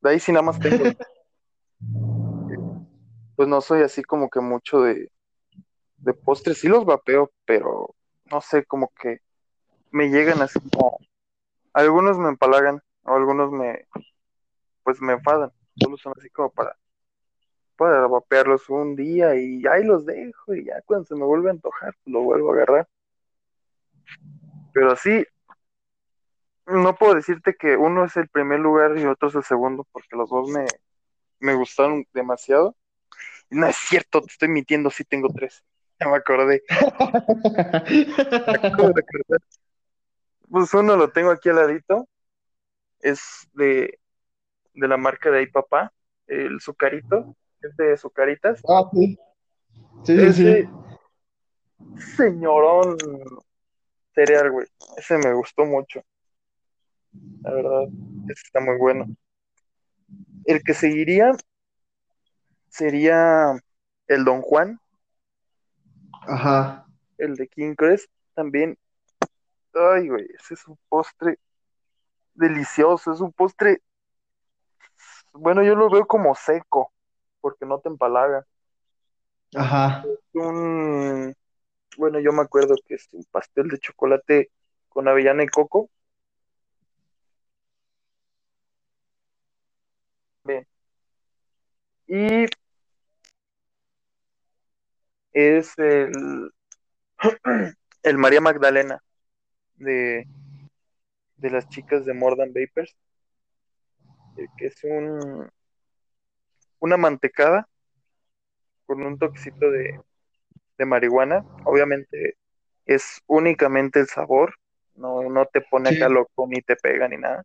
A: De ahí sí nada más tengo. Pues no soy así como que mucho de, de postres. Sí los vapeo, pero no sé, como que me llegan así como. Algunos me empalagan, o algunos me. Pues me enfadan. Solo son así como para. Para vapearlos un día y ahí los dejo. Y ya cuando se me vuelve a antojar, pues lo vuelvo a agarrar. Pero sí, no puedo decirte que uno es el primer lugar y otro es el segundo, porque los dos me, me gustaron demasiado. No es cierto, te estoy mintiendo, sí tengo tres. Ya me acordé. Pues uno lo tengo aquí al ladito. Es de, de la marca de ahí papá, el Zucarito, es de Zucaritas.
B: Ah, sí. Sí, sí,
A: Ese
B: sí.
A: señorón cereal, güey. Ese me gustó mucho. La verdad, ese está muy bueno. El que seguiría sería el Don Juan,
B: Ajá.
A: el de King Crest, también. Ay, güey, ese es un postre delicioso, es un postre, bueno, yo lo veo como seco, porque no te empalaga.
B: Ajá.
A: Un, bueno, yo me acuerdo que es un pastel de chocolate con avellana y coco. Bien. Y es el, el María Magdalena de, de las chicas de More Than Vapers, eh, que es un, una mantecada con un toquecito de, de marihuana. Obviamente es únicamente el sabor, no, no te pone
B: Sí.
A: acá loco ni te pega ni nada.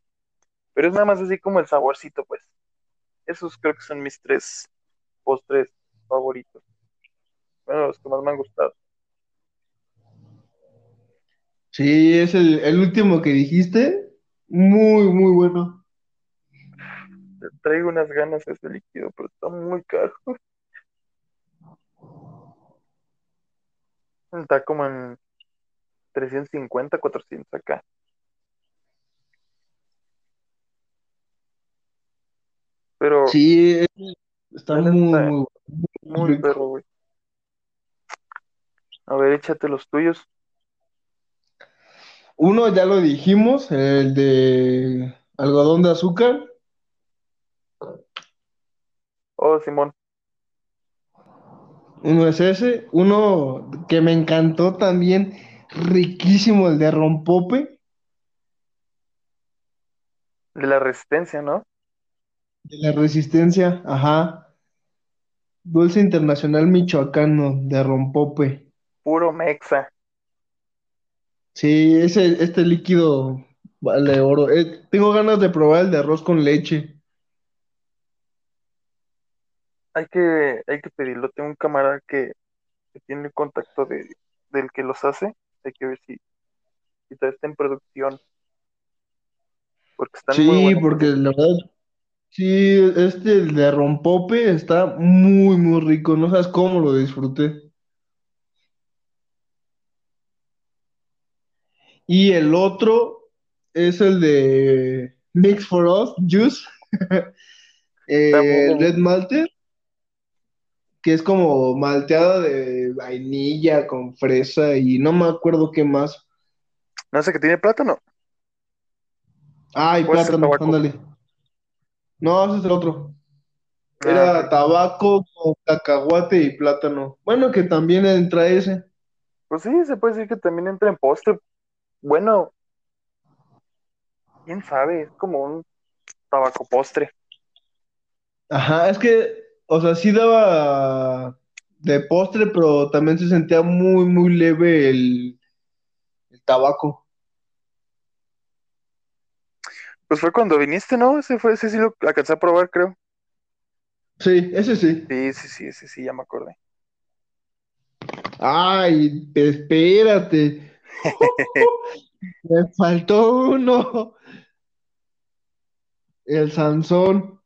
A: Pero es nada más así como el saborcito, pues. Esos creo que son mis tres postres favoritos. Bueno, los que más me han gustado.
B: Sí, es el, el último que dijiste. Muy, muy bueno.
A: Traigo unas ganas a ese líquido, pero está muy caro. Está como en 350, 400 acá. Pero
B: Sí, es- está muy, muy
A: muy perro, güey. A ver, échate los tuyos.
B: Uno ya lo dijimos, el de algodón de azúcar.
A: Oh, Simón.
B: Uno es ese. Uno que me encantó también, riquísimo, el de rompope,
A: De la resistencia, ¿no?
B: de la resistencia. Ajá. Dulce Internacional Michoacano, de rompope.
A: Puro mexa.
B: Sí, ese, este líquido vale oro. Eh, tengo ganas de probar el de arroz con leche.
A: Hay que, hay que pedirlo. Tengo un camarada que, que tiene contacto de, del que los hace. Hay que ver si, si todavía está en producción. Porque están muy
B: Sí,
A: buenos.
B: porque la verdad, sí, este el de rompope está muy, muy rico. No sabes cómo lo disfruté. Y el otro es el de Mix for Us Juice, eh, el Red Malter, que es como malteada de vainilla con fresa y no me acuerdo qué más.
A: ¿No sé que tiene plátano?
B: Ay,
A: ¿O ese
B: plátano, ándale. No, ese es el otro.
A: Ah,
B: Era tabaco con cacahuate y plátano. Bueno, que también entra ese.
A: Pues sí, se puede decir que también entra en postre. Bueno, quién sabe, es como un tabaco postre.
B: Ajá, es que, o sea, sí daba de postre, pero también se sentía muy, muy leve el, el tabaco.
A: Pues fue cuando viniste, ¿no? Ese fue, ese sí lo alcancé a probar, creo.
B: Sí, ese sí.
A: Sí, sí, sí, ese sí, ya me acordé.
B: Ay, espérate. Me faltó uno. El Sansón.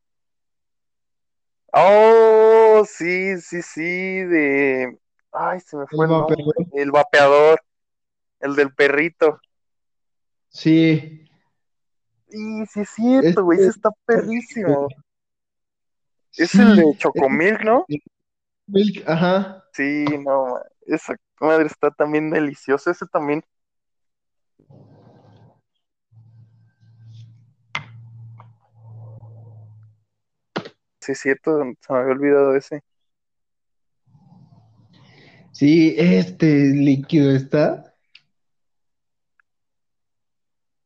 A: Oh, sí, sí, sí, de... Ay, se me fue
B: El
A: el
B: vapeador.
A: El vapeador, el del perrito.
B: Sí.
A: Y sí es cierto, güey, ese
B: Este,
A: está perrísimo. Es
B: sí.
A: el de Chocomilk, ¿no?
B: Milk, ajá.
A: Sí, no, esa madre está también deliciosa. Ese también. Sí, es cierto, se me había olvidado ese.
B: Sí, este líquido está.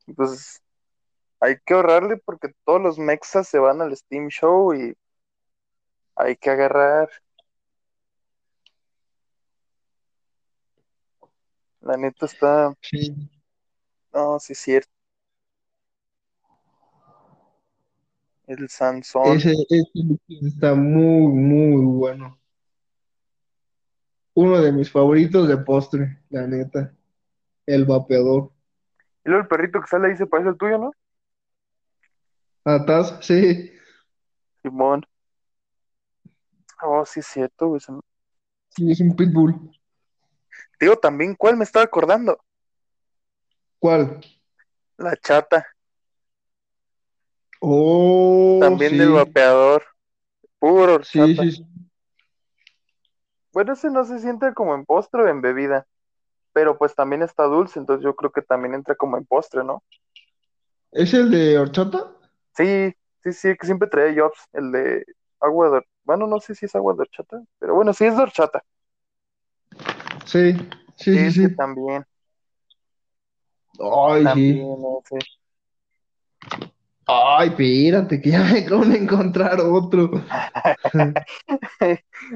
A: Entonces, hay que ahorrarle porque todos los mexas se van al Steam Show y hay que agarrar. La neta está.
B: Sí.
A: No, sí es cierto. El Sansón.
B: Ese, ese está muy, muy bueno. Uno de mis favoritos de postre, la neta. El vapeador.
A: Y luego el perrito que sale ahí se parece al tuyo, ¿no?
B: Atas, sí.
A: Simón. Oh, sí es cierto, güey.
B: Sí, es un pitbull.
A: Digo también, ¿cuál me estaba acordando?
B: ¿Cuál?
A: La chata.
B: Oh,
A: También del
B: sí.
A: vapeador. Puro
B: Sí,
A: horchata.
B: sí, sí.
A: Bueno, ese no se siente como en postre o en bebida, pero pues también está dulce, entonces yo creo que también entra como en postre, ¿no?
B: ¿Es el de horchata?
A: Sí, sí, sí, que siempre trae Jobs, el de agua de... Bueno, no sé si es agua de horchata, pero bueno, sí es de horchata.
B: Sí, sí, sí, sí.
A: también,
B: Ay, sí.
A: también ese.
B: Ay, espérate, que ya me acabo de encontrar otro.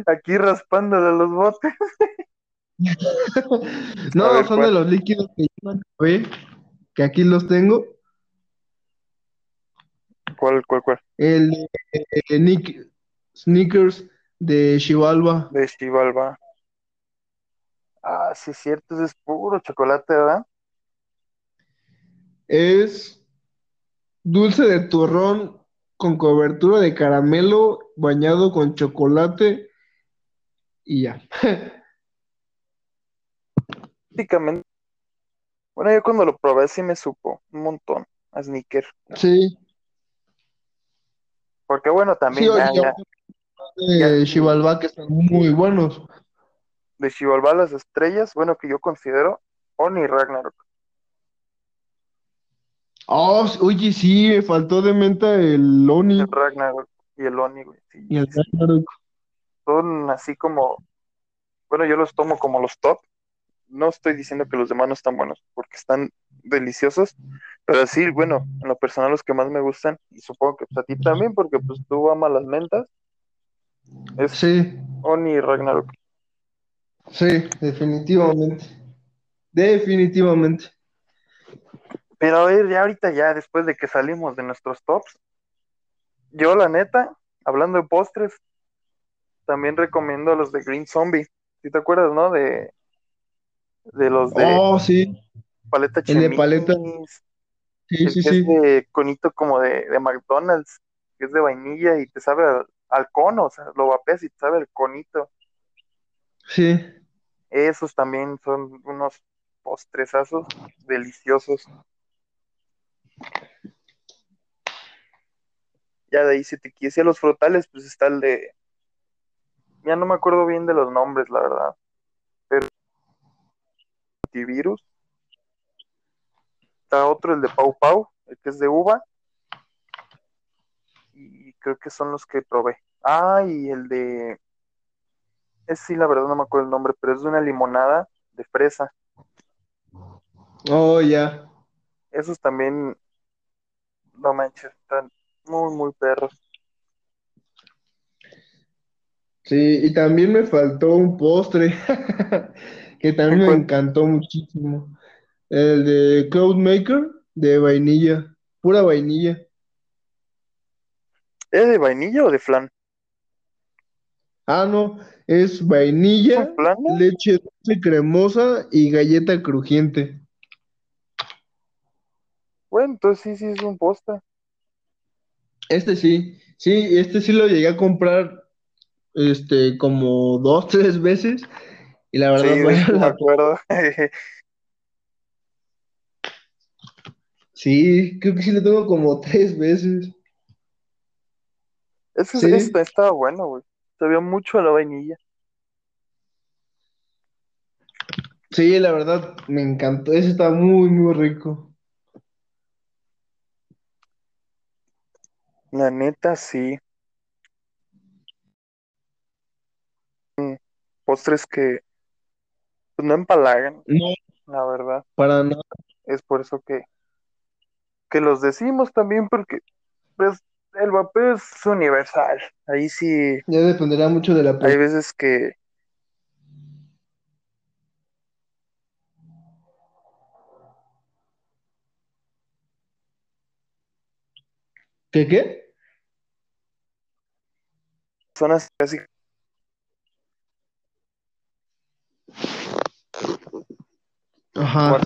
A: Aquí raspándole a los botes.
B: No,
A: ver,
B: son
A: ¿cuál?
B: de los líquidos que yo que aquí los tengo.
A: ¿Cuál, cuál, cuál?
B: El de Nick, Snickers de Chivalva.
A: De Xibalba. Ah, sí es cierto, es puro chocolate, ¿verdad?
B: Es dulce de turrón con cobertura de caramelo bañado con chocolate y ya.
A: Prácticamente. Bueno, yo cuando lo probé sí me supo un montón a Snicker.
B: Sí,
A: Porque bueno,
B: sí,
A: también ya,
B: oye,
A: ya,
B: de
A: ya
B: Chivalva que están muy buenos.
A: de Xibalba las estrellas, bueno, que yo considero Oni Ragnarok.
B: Oh, oye, sí, me faltó de menta el Oni
A: El Ragnarok y el Oni, güey. Sí,
B: y el
A: sí.
B: Ragnarok.
A: Son así como, bueno, yo los tomo como los top. No estoy diciendo que los demás no están buenos, porque están deliciosos, pero sí, bueno, en lo personal los que más me gustan, y supongo que pues, a ti también, porque pues tú amas las mentas, es
B: Sí,
A: Oni y Ragnarok.
B: sí, definitivamente. Definitivamente.
A: Pero a ver, ya ahorita ya, después de que salimos de nuestros tops, yo la neta, hablando de postres, también recomiendo los de Green Zombie. Si te acuerdas, ¿no? De, de los de
B: Oh, sí,
A: paleta
B: el de paleta. Sí,
A: el
B: sí,
A: que
B: sí.
A: es de conito como de, de McDonald's, que es de vainilla y te sabe al, al cono, o sea, lo vapeas y te sabe el conito.
B: Sí.
A: Esos también son unos postresazos deliciosos. Ya de ahí, si te quise a los frutales, pues está el de. Ya no me acuerdo bien de los nombres, la verdad. Pero. Antivirus. Está otro, el de Pau Pau, el que es de uva. Y creo que son los que probé. Ah, y el de. Es sí, la verdad no me acuerdo el nombre, pero es de una limonada de fresa.
B: Oh, ya.
A: Esos también. No manches, están muy, muy perros.
B: Sí, y también me faltó un postre que también me encantó muchísimo. El de Cloudmaker de vainilla, pura vainilla.
A: ¿Es de vainilla o de flan?
B: Ah, no, es
A: ¿Es un
B: vainilla, leche dulce cremosa y galleta crujiente.
A: Bueno, entonces sí, sí es un postre.
B: Este sí, sí, este sí lo llegué a comprar este como dos, tres veces y la
A: Sí,
B: verdad vale
A: hecho me
B: la
A: acuerdo.
B: Sí, creo que sí lo tengo como tres veces.
A: Ese,
B: Sí,
A: ese estaba bueno, güey. Sabía mucho a la vainilla.
B: sí, la verdad me encantó. Ese está muy, muy rico.
A: La neta, sí. Postres que pues, no empalagan,
B: No,
A: la verdad.
B: para nada.
A: Es por eso que, que los decimos también, porque pues el vapeo es universal. Ahí sí,
B: Ya dependerá mucho de la
A: hay
B: persona.
A: veces que
B: ¿Qué qué?
A: Personas casi
B: Ajá.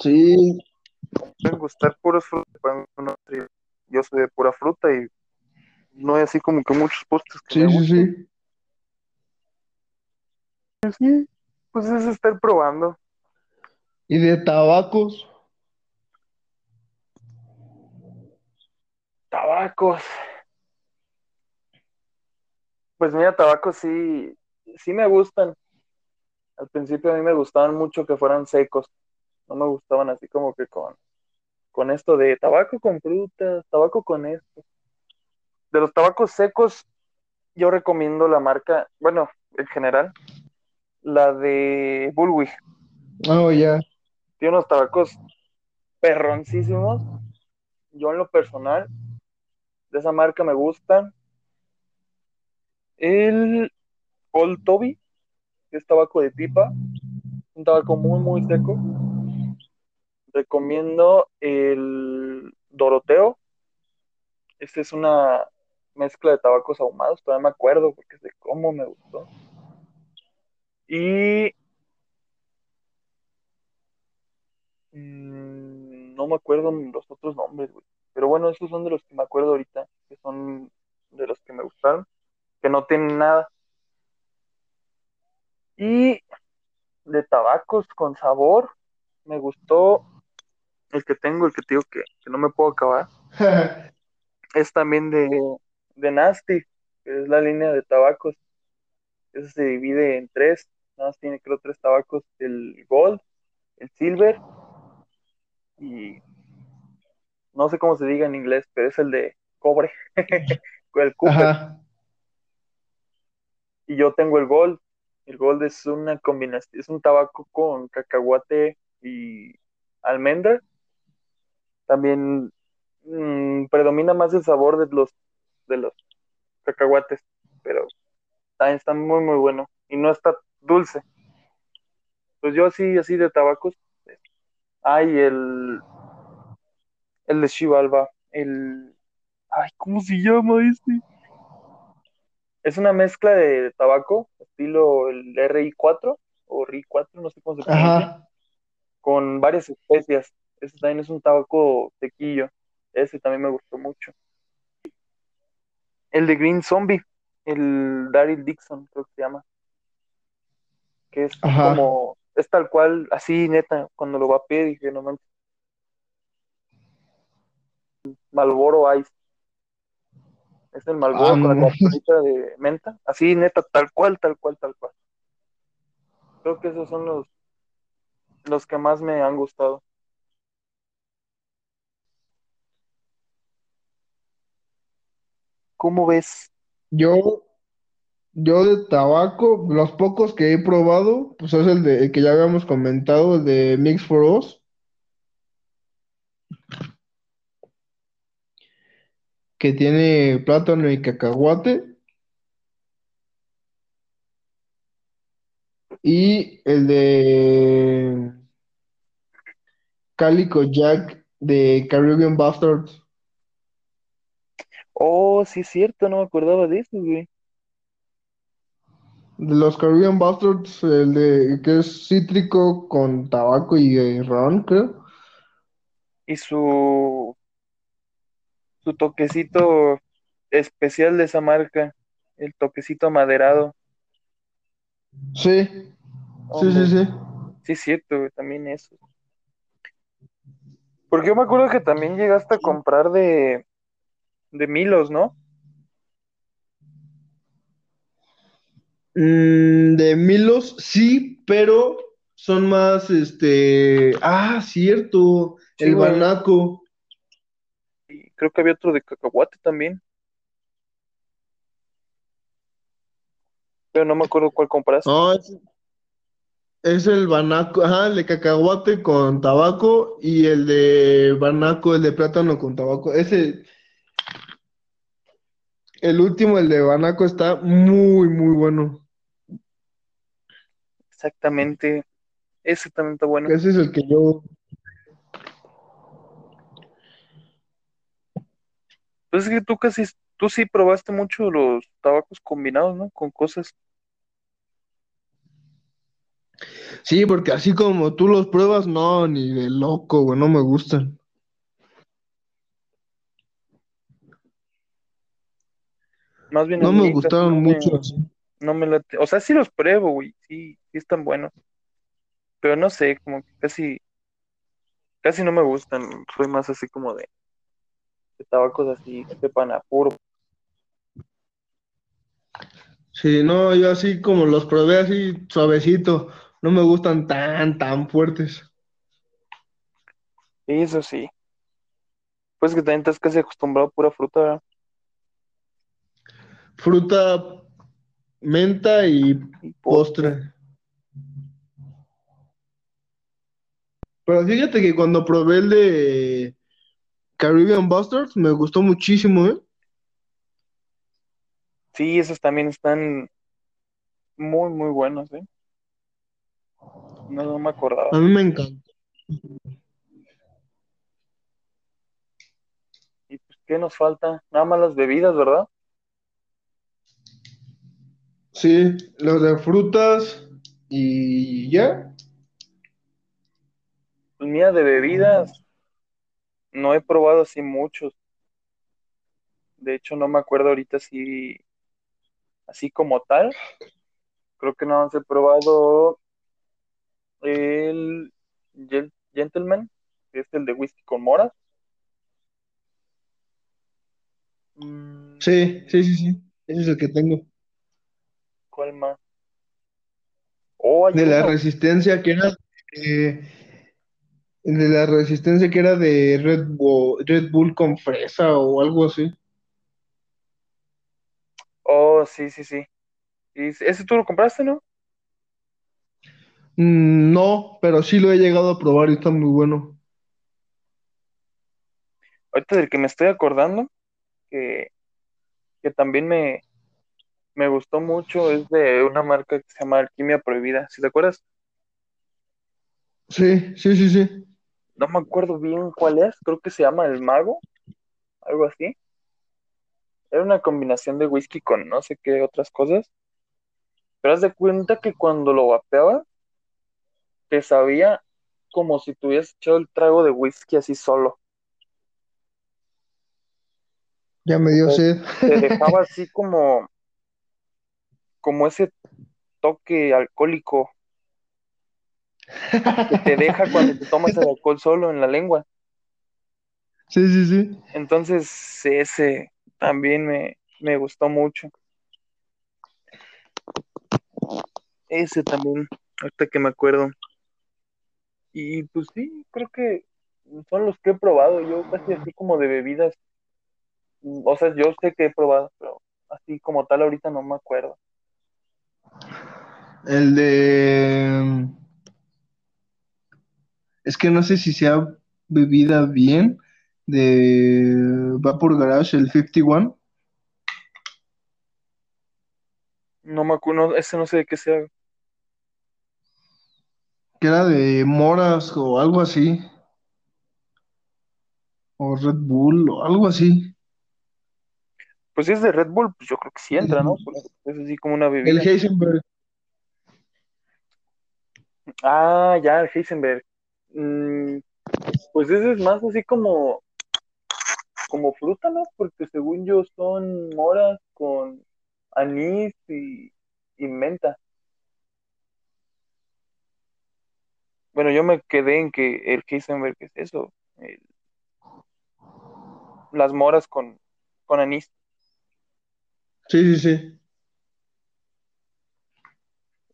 B: Sí,
A: pueden gustar puros frutas, yo soy de pura fruta y no hay así como que muchos postres que
B: sí,
A: me
B: sí, sí.
A: Sí, pues es estar probando.
B: Y de tabacos.
A: Tabacos. Pues mira, tabacos sí, sí me gustan. Al principio a mí me gustaban mucho que fueran secos. No me gustaban así como que con, con esto de tabaco con frutas, tabaco con esto. De los tabacos secos, yo recomiendo la marca, bueno, en general, la de Bullwig.
B: Oh, ya.
A: Tiene unos tabacos perroncísimos. Yo en lo personal, de esa marca me gustan. El Old Toby, que es tabaco de pipa, un tabaco muy, muy seco. Recomiendo el Doroteo. Esta es una mezcla de tabacos ahumados, todavía me acuerdo porque es de cómo me gustó. Y mm, no me acuerdo los otros nombres, güey. Pero bueno, esos son de los que me acuerdo ahorita, que son de los que me gustaron, que no tienen nada. Y de tabacos con sabor, me gustó el que tengo, el que te digo que, que no me puedo acabar. Es también de, de Nasty, que es la línea de tabacos. Ese se divide en tres. Nada más tiene creo tres tabacos, el Gold, el Silver y no sé cómo se diga en inglés, pero es el de cobre, el Cooper.
B: Ajá.
A: Y yo tengo el Gold. El Gold es una combinación, es un tabaco con cacahuate y almendra. También mm, predomina más el sabor de los de los cacahuates, pero también está muy muy bueno y no está dulce. Pues yo así así de tabacos. Hay el el de Chivalva, el ay, ¿cómo se llama este? Es una mezcla de tabaco, estilo el RI4 o RI4, no sé cómo se
B: Ajá.
A: con varias especias. Ese también es un tabaco sequillo. Ese también me gustó mucho. El de Green Zombie, el Daryl Dixon, creo que se llama. Que es
B: Ajá.
A: como, es tal cual, así neta, cuando lo va a pedir, dije, no manches. Malboro Ice. Es el Malboro
B: Ah,
A: con la de menta. Así neta, tal cual, tal cual, tal cual. Creo que esos son los los que más me han gustado. ¿Cómo ves?
B: Yo, yo de tabaco, los pocos que he probado, pues es el de el que ya habíamos comentado, el de Mix for Us, que tiene plátano y cacahuate, y el de Calico Jack de Caribbean Bastards.
A: Oh, sí es cierto, no me acordaba de eso, güey.
B: De los Caribbean Bastards, el de que es cítrico con tabaco y eh, ron, creo.
A: Y su, su toquecito especial de esa marca, el toquecito maderado.
B: Sí, sí,
A: Hombre,
B: sí, sí.
A: sí es cierto, güey, también eso. Porque yo me acuerdo que también llegaste a comprar de, de Milos, ¿no?
B: Mm, de Milos, sí, pero son más, este, ah, cierto,
A: Sí,
B: el
A: güey.
B: Banaco.
A: Creo que había otro de cacahuate también, pero no me acuerdo cuál compraste.
B: No, es, es el Banaco, ajá, el de cacahuate con tabaco y el de Banaco, el de plátano con tabaco. Ese, el último, el de Banaco, está muy, muy bueno.
A: Exactamente. Ese también está bueno.
B: Ese es el que yo,
A: Pues es que tú casi, tú sí probaste mucho los tabacos combinados, ¿no? Con cosas.
B: sí, porque así como tú los pruebas, no, ni de loco, güey, no me gustan.
A: Más bien
B: No me gustaron
A: no me,
B: mucho así.
A: no me late. O sea, sí los pruebo, güey. Sí, sí están buenos. Pero no sé, como que casi, casi no me gustan. Soy más así como de, de tabacos así, que sepan a puro.
B: Sí, no, yo así como los probé así suavecito, no me gustan tan, tan fuertes.
A: Eso sí. Pues que también estás casi acostumbrado a pura fruta, ¿verdad?
B: Fruta, menta y
A: Y postre.
B: postre. Pero fíjate que cuando probé el de Caribbean Bastards me gustó muchísimo, ¿eh?
A: Sí, esos también están muy, muy buenos, ¿eh? No, no me acordaba.
B: A mí me encanta.
A: ¿Y pues qué nos falta? Nada más las bebidas, ¿verdad?
B: Sí, los de frutas y ya.
A: Pues mira, de bebidas no he probado así muchos. De hecho, no me acuerdo ahorita si así como tal. Creo que más he probado el Gen- Gentleman, que es el de whisky con moras. Mm,
B: Sí, sí, sí, sí. Ese es el que tengo.
A: ¿cuál más? Oh,
B: De la resistencia que era de, de la resistencia que era de Red Bull, Red Bull con fresa o algo así.
A: Oh, sí, sí, sí. Y ese tú lo compraste, ¿no?
B: Mm, no, pero sí lo he llegado a probar y está muy bueno.
A: Ahorita del que me estoy acordando, que, que también me, me gustó mucho, es de una marca que se llama Alquimia Prohibida. ¿Sí te acuerdas?
B: Sí, sí, sí, sí.
A: No me acuerdo bien cuál es, creo que se llama El Mago, algo así. Era una combinación de whisky con no sé qué otras cosas. Pero haz de cuenta que cuando lo vapeaba, te sabía como si tuvieras echado el trago de whisky así solo.
B: Ya me dio sed.
A: te dejaba así como, como ese toque alcohólico que te deja cuando te tomas el alcohol solo en la lengua.
B: Sí, sí, sí.
A: Entonces, ese también me, me gustó mucho. Ese también, ahorita que me acuerdo. Y pues sí, creo que son los que he probado. Yo casi así como de bebidas. O sea, yo sé que he probado, pero así como tal ahorita no me acuerdo.
B: El de... Es que no sé si sea bebida bien de Vapor Garage, el 51.
A: No me acuerdo, ese no sé de qué sea.
B: Que era de moras o algo así. O Red Bull o algo así.
A: Pues si es de Red Bull, pues yo creo que sí entra, ¿no? Porque es así como una
B: El
A: bebida.
B: Heisenberg.
A: Ah, ya, el Heisenberg. Mm, pues ese es más así como, como fruta, ¿no? Porque según yo son moras con anís y, y menta. Bueno, yo me quedé en que el Heisenberg es eso, el- las moras con, con anís.
B: Sí, sí, sí.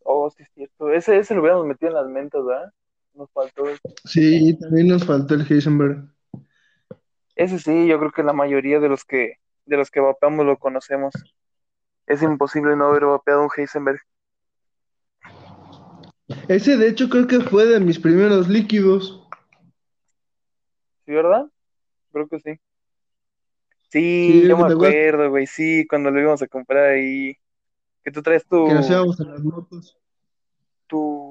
A: Oh, sí es cierto. Ese, ese lo hubiéramos metido en las mentas, ¿verdad? Nos faltó ese.
B: Sí, también nos faltó el Heisenberg.
A: Ese sí, yo creo que la mayoría de los que, de los que vapeamos lo conocemos. Es imposible no haber vapeado un Heisenberg.
B: Ese de hecho creo que fue de mis primeros líquidos.
A: ¿Sí, verdad? Creo que sí.
B: Sí,
A: Sí, yo
B: ¿te
A: me acuerdo, güey, sí, cuando lo íbamos a comprar ahí. Que tú traes
B: que nos
A: tu,
B: íbamos en las motos?
A: tu,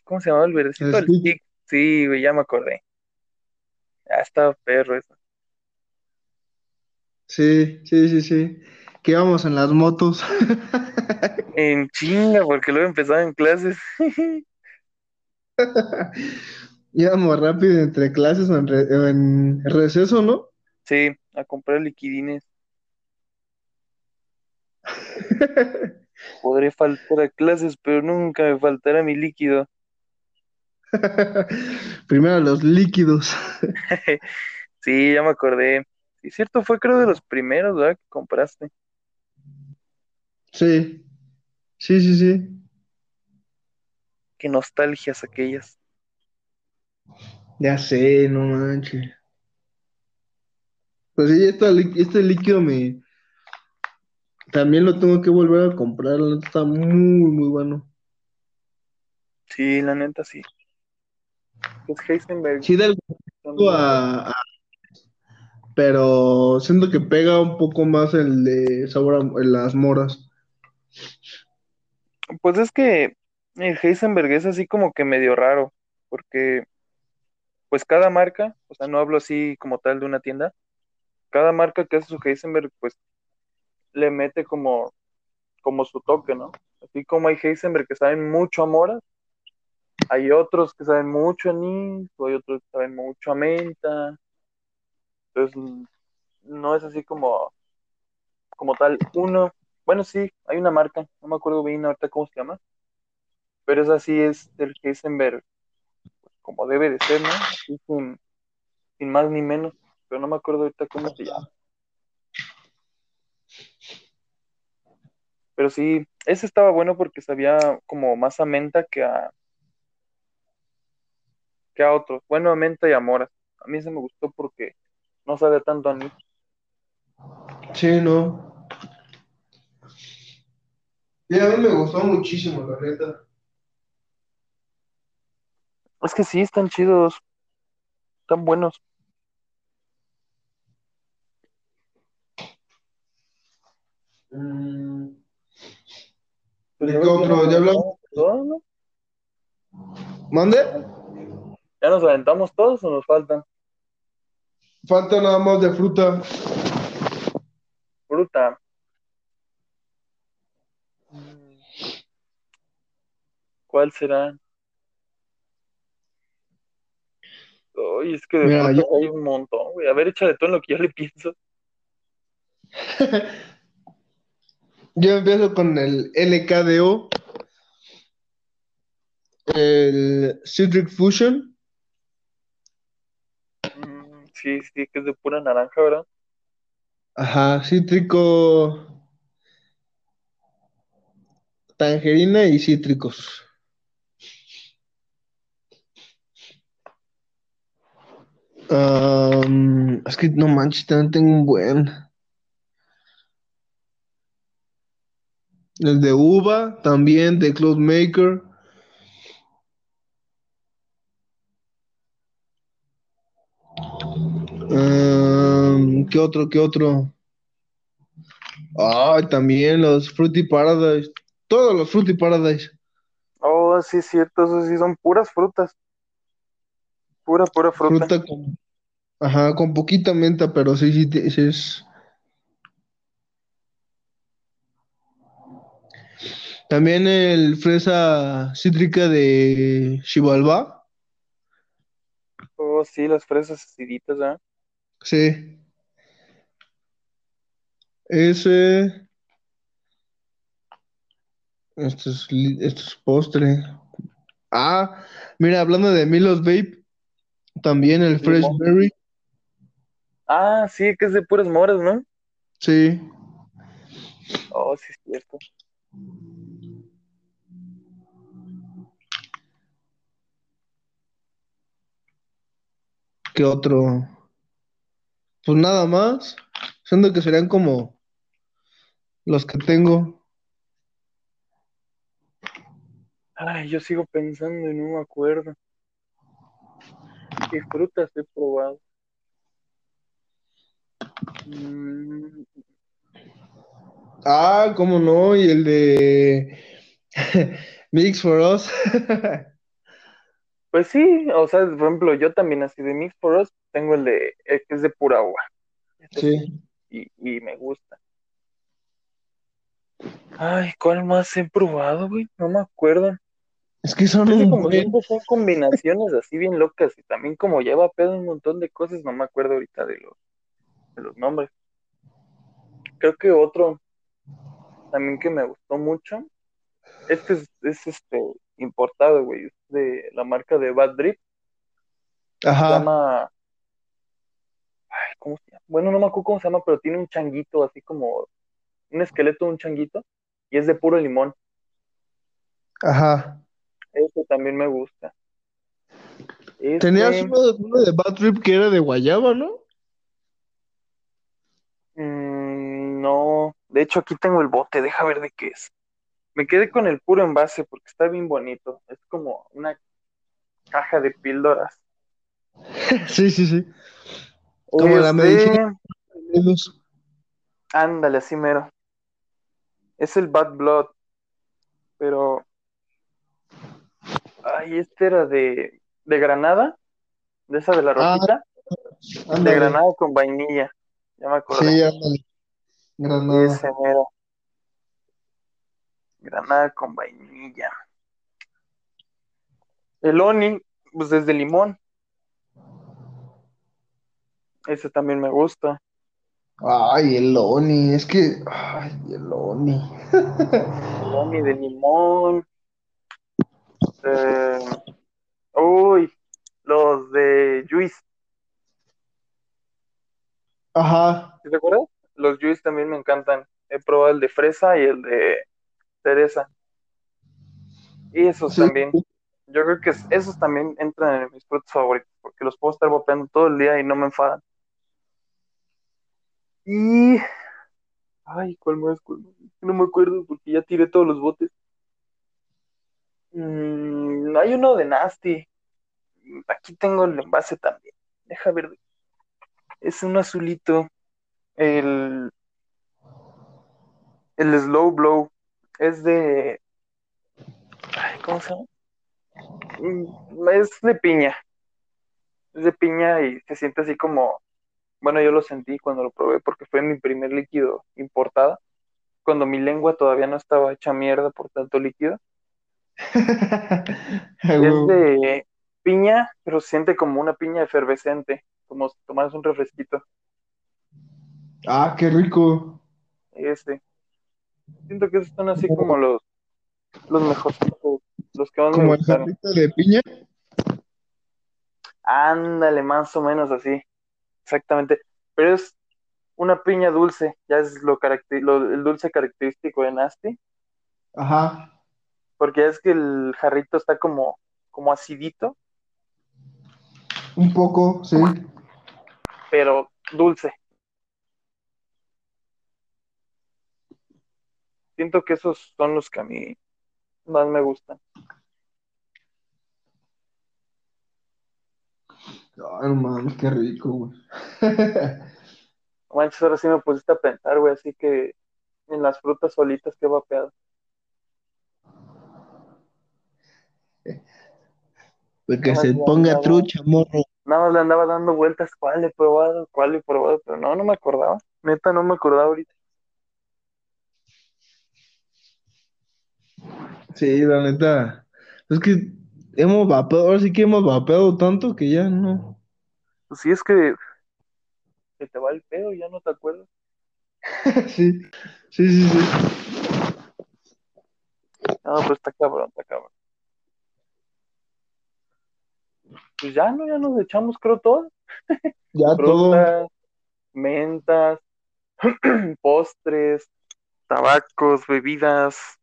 A: ay, ¿cómo se llamaba el verdecito?
B: El stick.
A: stick. Sí, güey, ya me acordé. Ya estaba perro eso.
B: Sí, sí, sí, sí. Que íbamos en las motos.
A: En chinga, porque luego empezaban clases.
B: Íbamos rápido entre clases o en, re- en receso, ¿no?
A: Sí, a comprar liquidines. Podré faltar a clases, pero nunca me faltará mi líquido.
B: Primero los líquidos.
A: Sí, ya me acordé. Sí, cierto, fue creo de los primeros, ¿verdad? Que compraste.
B: Sí, sí, sí, sí.
A: Qué nostalgias aquellas.
B: Ya sé, no manches. Pues sí, este, este líquido me... También lo tengo que volver a comprar, está muy, muy bueno.
A: Sí, la neta sí. Los Heisenberg
B: Sí, del a, a- Pero siento que pega un poco más el de sabor a las moras.
A: Pues es que el Heisenberg es así como que medio raro, porque pues cada marca, o sea, no hablo así como tal de una tienda, cada marca que hace su Heisenberg, pues le mete como, como su toque, ¿no? Así como hay Heisenberg que saben mucho a moras, hay otros que saben mucho a anís, hay otros que saben mucho a menta, entonces no es así como, como tal uno, bueno, sí, hay una marca, no me acuerdo bien ahorita cómo se llama, pero esa sí es del Heisenberg como debe de ser, ¿no? Así sin, sin más ni menos, pero no me acuerdo ahorita cómo se llama. Pero sí, ese estaba bueno porque sabía como más a menta que a, que a otros. Bueno, menta y a moras. A mí ese me gustó porque no sabe tanto a anís.
B: Sí, no. Y a mí me gustó muchísimo, la neta.
A: Es que sí, están chidos, están buenos.
B: Mm,
A: Pues
B: ¿De
A: yo
B: qué otro? ¿Ya hablamos? ¿Mande?
A: ¿Ya nos aventamos todos o nos faltan?
B: Falta nada más de fruta.
A: Fruta. ¿Cuál será? Uy, es que de
B: Mira,
A: frutas
B: yo,
A: hay un montón, güey. A ver, échale todo en lo que yo le pienso.
B: yo empiezo con el LKDO, el Citric Fusion.
A: Sí, sí, que es de pura naranja, ¿verdad?
B: Ajá, cítrico. Tangerina y cítricos. Um, es que no manches, también tengo un buen. El de uva, también de Cloud Maker. Am, ¿qué otro? ¿Qué otro? Ay, también los Fruity Paradise. Todos los Fruity Paradise.
A: Oh, sí, es cierto, esos sí son puras frutas. Pura, pura fruta.
B: Fruta con, ajá, con poquita menta, pero sí, sí, sí es. También el fresa cítrica de Xibalbá.
A: Oh, sí, las fresas aciditas, ¿ah?
B: Sí. Ese. Esto es, esto es postre. Ah, mira, hablando de Milos Vape, también el Fresh. Berry.
A: Ah, sí, que es de puras moras, ¿no?
B: Sí.
A: Oh, sí, es cierto.
B: ¿Qué otro? Pues nada más. Siendo que serían como los que tengo.
A: Ay, yo sigo pensando y no me acuerdo. ¿Qué frutas he probado? Mm,
B: Ah, cómo no, y el de Mix for Us.
A: pues sí, o sea, por ejemplo, yo también así de Mix for Us tengo el de el que es de pura agua. Este sí, y, y me gusta. Ay, ¿cuál más he probado, güey? No me acuerdo.
B: Es que son
A: Es que como siempre son combinaciones así bien locas y también como lleva pedo un montón de cosas, no me acuerdo ahorita de los, de los nombres. Creo que otro también que me gustó mucho, este es, es este importado, güey, es de la marca de Bad Drip, se
B: Ajá,
A: llama, ay, ¿cómo se llama? Bueno, no me acuerdo cómo se llama, pero tiene un changuito, así como un esqueleto de un changuito, y es de puro limón.
B: ajá.
A: Este también me gusta.
B: Tenías
A: Este,
B: uno, uno de Bad Trip que era de guayaba, ¿no?
A: mm, no, de hecho aquí tengo el bote, deja ver de qué es. Me quedé con el puro envase porque está bien bonito. Es como una caja de píldoras.
B: Sí, sí, sí. Como la
A: Es
B: medicina
A: Ándale, así mero. Es el Bad Blood, pero... Ay, este era de... De granada, de esa de la
B: Ah,
A: rojita, de granada con vainilla. Ya me acordé.
B: Sí, ándale. Granada.
A: Ese mero. Granada con vainilla. El Oni, pues desde limón. Ese también me gusta.
B: Ay, el Oni. Es que. Ay, el Oni.
A: El Oni de limón. Eh, uy, los de Juice.
B: Ajá.
A: ¿Sí ¿Te acuerdas? Los Juice también me encantan. He probado el de fresa y el de cereza. Y esos
B: Sí.
A: también. Yo creo que es- esos también entran en mis frutos favoritos, porque los puedo estar bopeando todo el día y no me enfadan. Y... Ay, ¿cuál más? ¿Cuál más? No me acuerdo porque ya tiré todos los botes. Mm, hay uno de Nasty. Aquí tengo el envase también. Deja ver. Es un azulito. El, el Slow Blow. Es de... ¿cómo se llama? Mm, Es de piña. Es de piña y se siente así como... Bueno, yo lo sentí cuando lo probé porque fue mi primer líquido importado. Cuando mi lengua todavía no estaba hecha mierda por tanto líquido. Es de piña, pero se siente como una piña efervescente, como si tomaras un refresquito.
B: Ah, qué rico.
A: Este. Siento que esos son así como los, los mejorcitos, los que más me
B: Como el jarrito de piña.
A: Ándale, más o menos así. Exactamente. Pero es una piña dulce, ya es lo, lo- el dulce característico de Nasty,
B: Ajá.
A: porque es que el jarrito está como, como acidito,
B: Un poco, sí.
A: pero dulce. Siento que esos son los que a mí más me gustan.
B: Ay, no mames, qué rico, güey.
A: Manches, ahora sí me pusiste a pensar, güey, así que en las frutas solitas que vapeado.
B: Pues que
A: No,
B: se
A: ya,
B: ponga trucha, morro.
A: Nada más le andaba dando vueltas, cuál he probado, cuál he probado, pero no, no me acordaba. Neta, no me acordaba ahorita.
B: Sí, la neta. Es que hemos vapeado, ahora sí que hemos vapeado tanto que ya no.
A: Pues sí, es que se te va el pedo, ya no te acuerdas.
B: Sí, sí, sí, sí.
A: No, pues está cabrón, está cabrón. Pues ya no, ya nos echamos, creo, todo.
B: Ya todo.
A: Mentas, postres, tabacos, bebidas.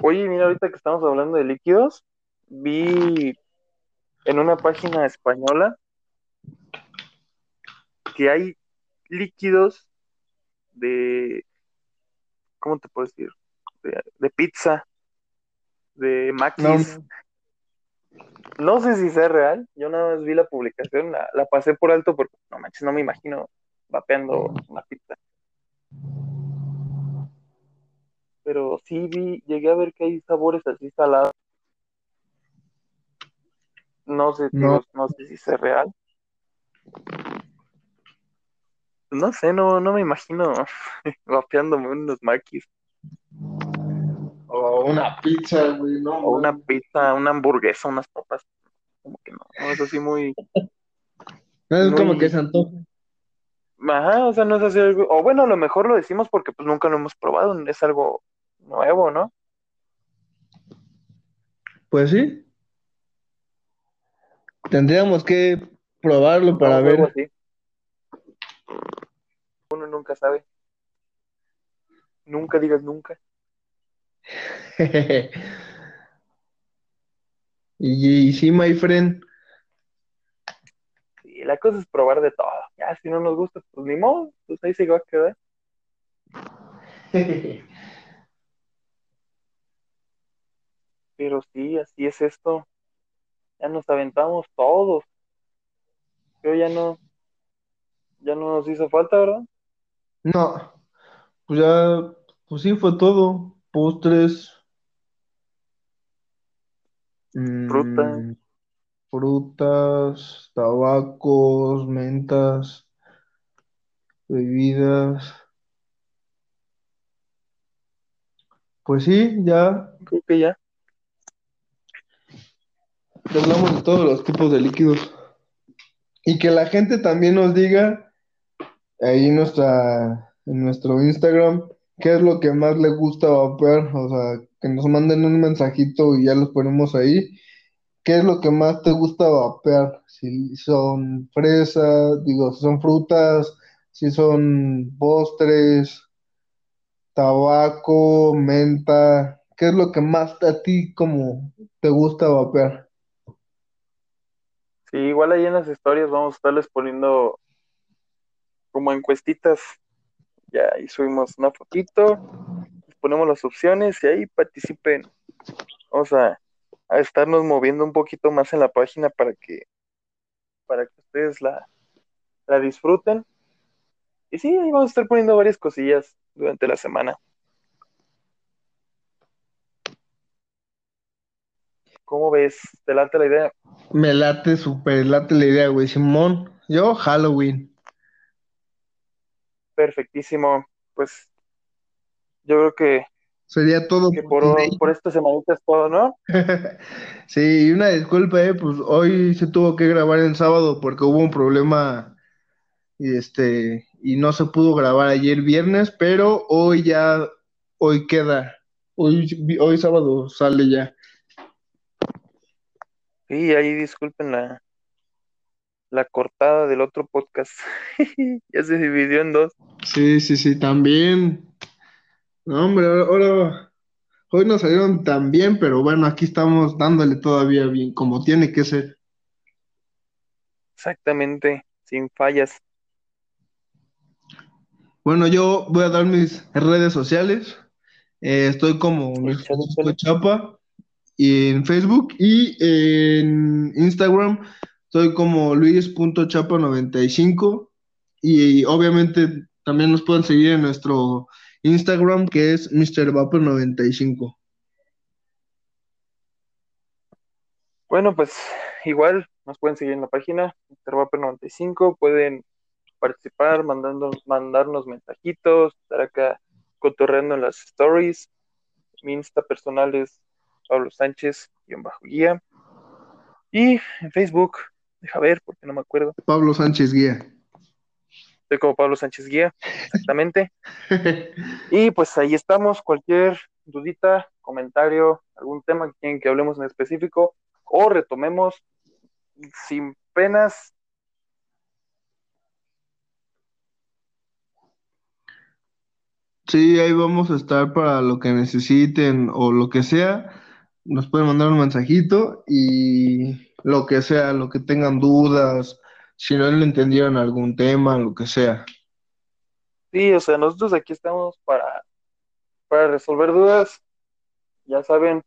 A: Oye, mira, ahorita que estamos hablando de líquidos, vi en una página española que hay líquidos de, ¿cómo te puedo decir? De, de pizza, de
B: No,
A: maquis. No sé si sea real, yo nada más vi la publicación, la, la pasé por alto porque no manches, no me imagino vapeando una pizza. Pero sí vi, llegué a ver que hay sabores así salados. No sé,
B: No.
A: no sé si sea real. No sé, no, no me imagino vapeándome unos maquis
B: o una pizza, güey, no.
A: o una pizza, una hamburguesa, unas papas. Como que no, no es así muy,
B: No, es como que se antoja.
A: Ajá, o sea, no es así algo, o bueno, a lo mejor lo decimos porque pues nunca lo hemos probado, es algo nuevo, ¿no?
B: Pues sí. Tendríamos que probarlo para
A: No,
B: ver.
A: así. Uno nunca sabe. Nunca digas nunca.
B: Y, y sí, my friend.
A: Y la cosa es probar de todo. Ya, si no nos gusta, pues ni modo, pues ahí se va a quedar. Pero sí, así es esto. Ya nos aventamos todos. Pero ya no, ya no nos hizo falta, ¿verdad?
B: No, pues ya, pues sí, fue todo. Postres, mm, frutas, tabacos, mentas, bebidas. Pues sí, ya
A: Creo que ya.
B: Hablamos de todos los tipos de líquidos. Y que la gente también nos diga ahí nuestra, en nuestro Instagram qué es lo que más le gusta vapear. O sea, que nos manden un mensajito y ya los ponemos ahí. ¿Qué es lo que más te gusta vapear? Si son fresas, digo, si son frutas, si son postres, tabaco, menta. ¿Qué es lo que más a ti como te gusta vapear?
A: Sí, igual ahí en las historias vamos a estarles poniendo como encuestitas. Ya ahí subimos una fotito, ponemos las opciones y ahí participen. Vamos a, a estarnos moviendo un poquito más en la página para que, para que ustedes la, la disfruten. Y sí, ahí vamos a estar poniendo varias cosillas durante la semana. ¿Cómo ves? ¿Te late la idea?
B: Me late, super late la idea, güey. Simón, yo Halloween.
A: Perfectísimo. Pues yo creo que,
B: Sería todo
A: que
B: por
A: por, esta semanita es todo, ¿no?
B: Sí, y una disculpa, eh, pues hoy se tuvo que grabar el sábado porque hubo un problema y este y no se pudo grabar ayer viernes, pero hoy ya hoy queda. Hoy hoy sábado sale ya.
A: Sí, ahí disculpen la, la cortada del otro podcast. ya se dividió en dos.
B: Sí, sí, sí, también. No, hombre, ahora, hoy no salieron tan bien, pero bueno, aquí estamos dándole todavía bien, como tiene que ser.
A: Exactamente, sin fallas.
B: Bueno, yo voy a dar mis redes sociales. Eh, estoy como Luis. Chapa y en Facebook y en Instagram estoy como luis.chapa95 y obviamente también nos pueden seguir en nuestro Instagram que es MrVapor95.
A: Bueno, pues igual nos pueden seguir en la página Intervaper95, pueden participar, mandando, mandarnos mensajitos, estar acá cotorreando en las stories. Mi Insta personal es Pablo Sánchez bajo guía. Y en Facebook, deja ver porque no me acuerdo.
B: Pablo Sánchez Guía.
A: Soy como Pablo Sánchez Guía, exactamente. Y pues ahí estamos. Cualquier dudita, comentario, algún tema que quieren que hablemos en específico o retomemos sin penas.
B: Sí, ahí vamos a estar para lo que necesiten o lo que sea. Nos pueden mandar un mensajito y lo que sea, lo que tengan dudas, si no le entendieron algún tema, lo que sea.
A: Sí, o sea, nosotros aquí estamos para, para resolver dudas. Ya saben.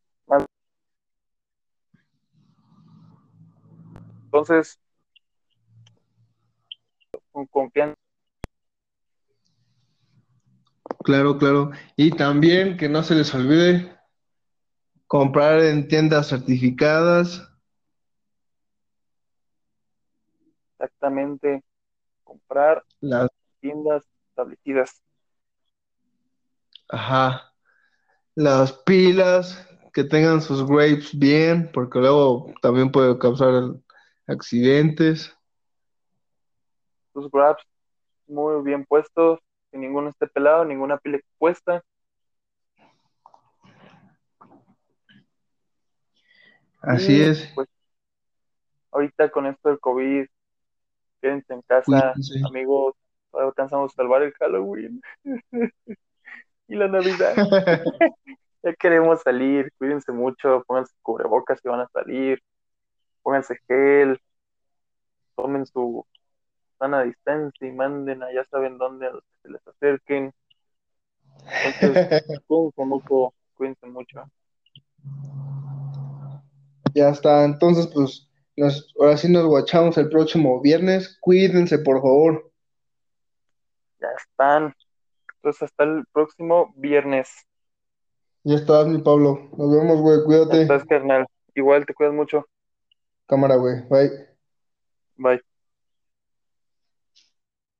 A: Entonces, con confianza.
B: Claro, claro. Y también que no se les olvide comprar en tiendas certificadas.
A: exactamente comprar
B: Las,
A: tiendas establecidas.
B: ajá, las pilas, que tengan sus grapes bien, porque luego también puede causar accidentes.
A: Sus grabs muy bien puestos, que ninguno esté pelado, ninguna pila expuesta.
B: Así
A: Y,
B: es.
A: Pues ahorita con esto del COVID, quédense en casa,
B: Cuídense.
A: amigos. Alcanzamos a salvar el Halloween y la Navidad. Ya queremos salir, cuídense mucho, pónganse cubrebocas si van a salir, pónganse gel, tomen su sana distancia y manden a ya saben dónde a los que se les acerquen. Entonces, cuídense mucho.
B: Ya está. Entonces, pues, nos, ahora sí nos guachamos el próximo viernes. Cuídense, por favor.
A: Ya están. Entonces, hasta el próximo viernes.
B: Ya estás, mi Pablo. Nos vemos, güey.
A: Ya
B: Cuídate.
A: estás, carnal. Igual te cuidas mucho.
B: Cámara, güey. Bye.
A: Bye.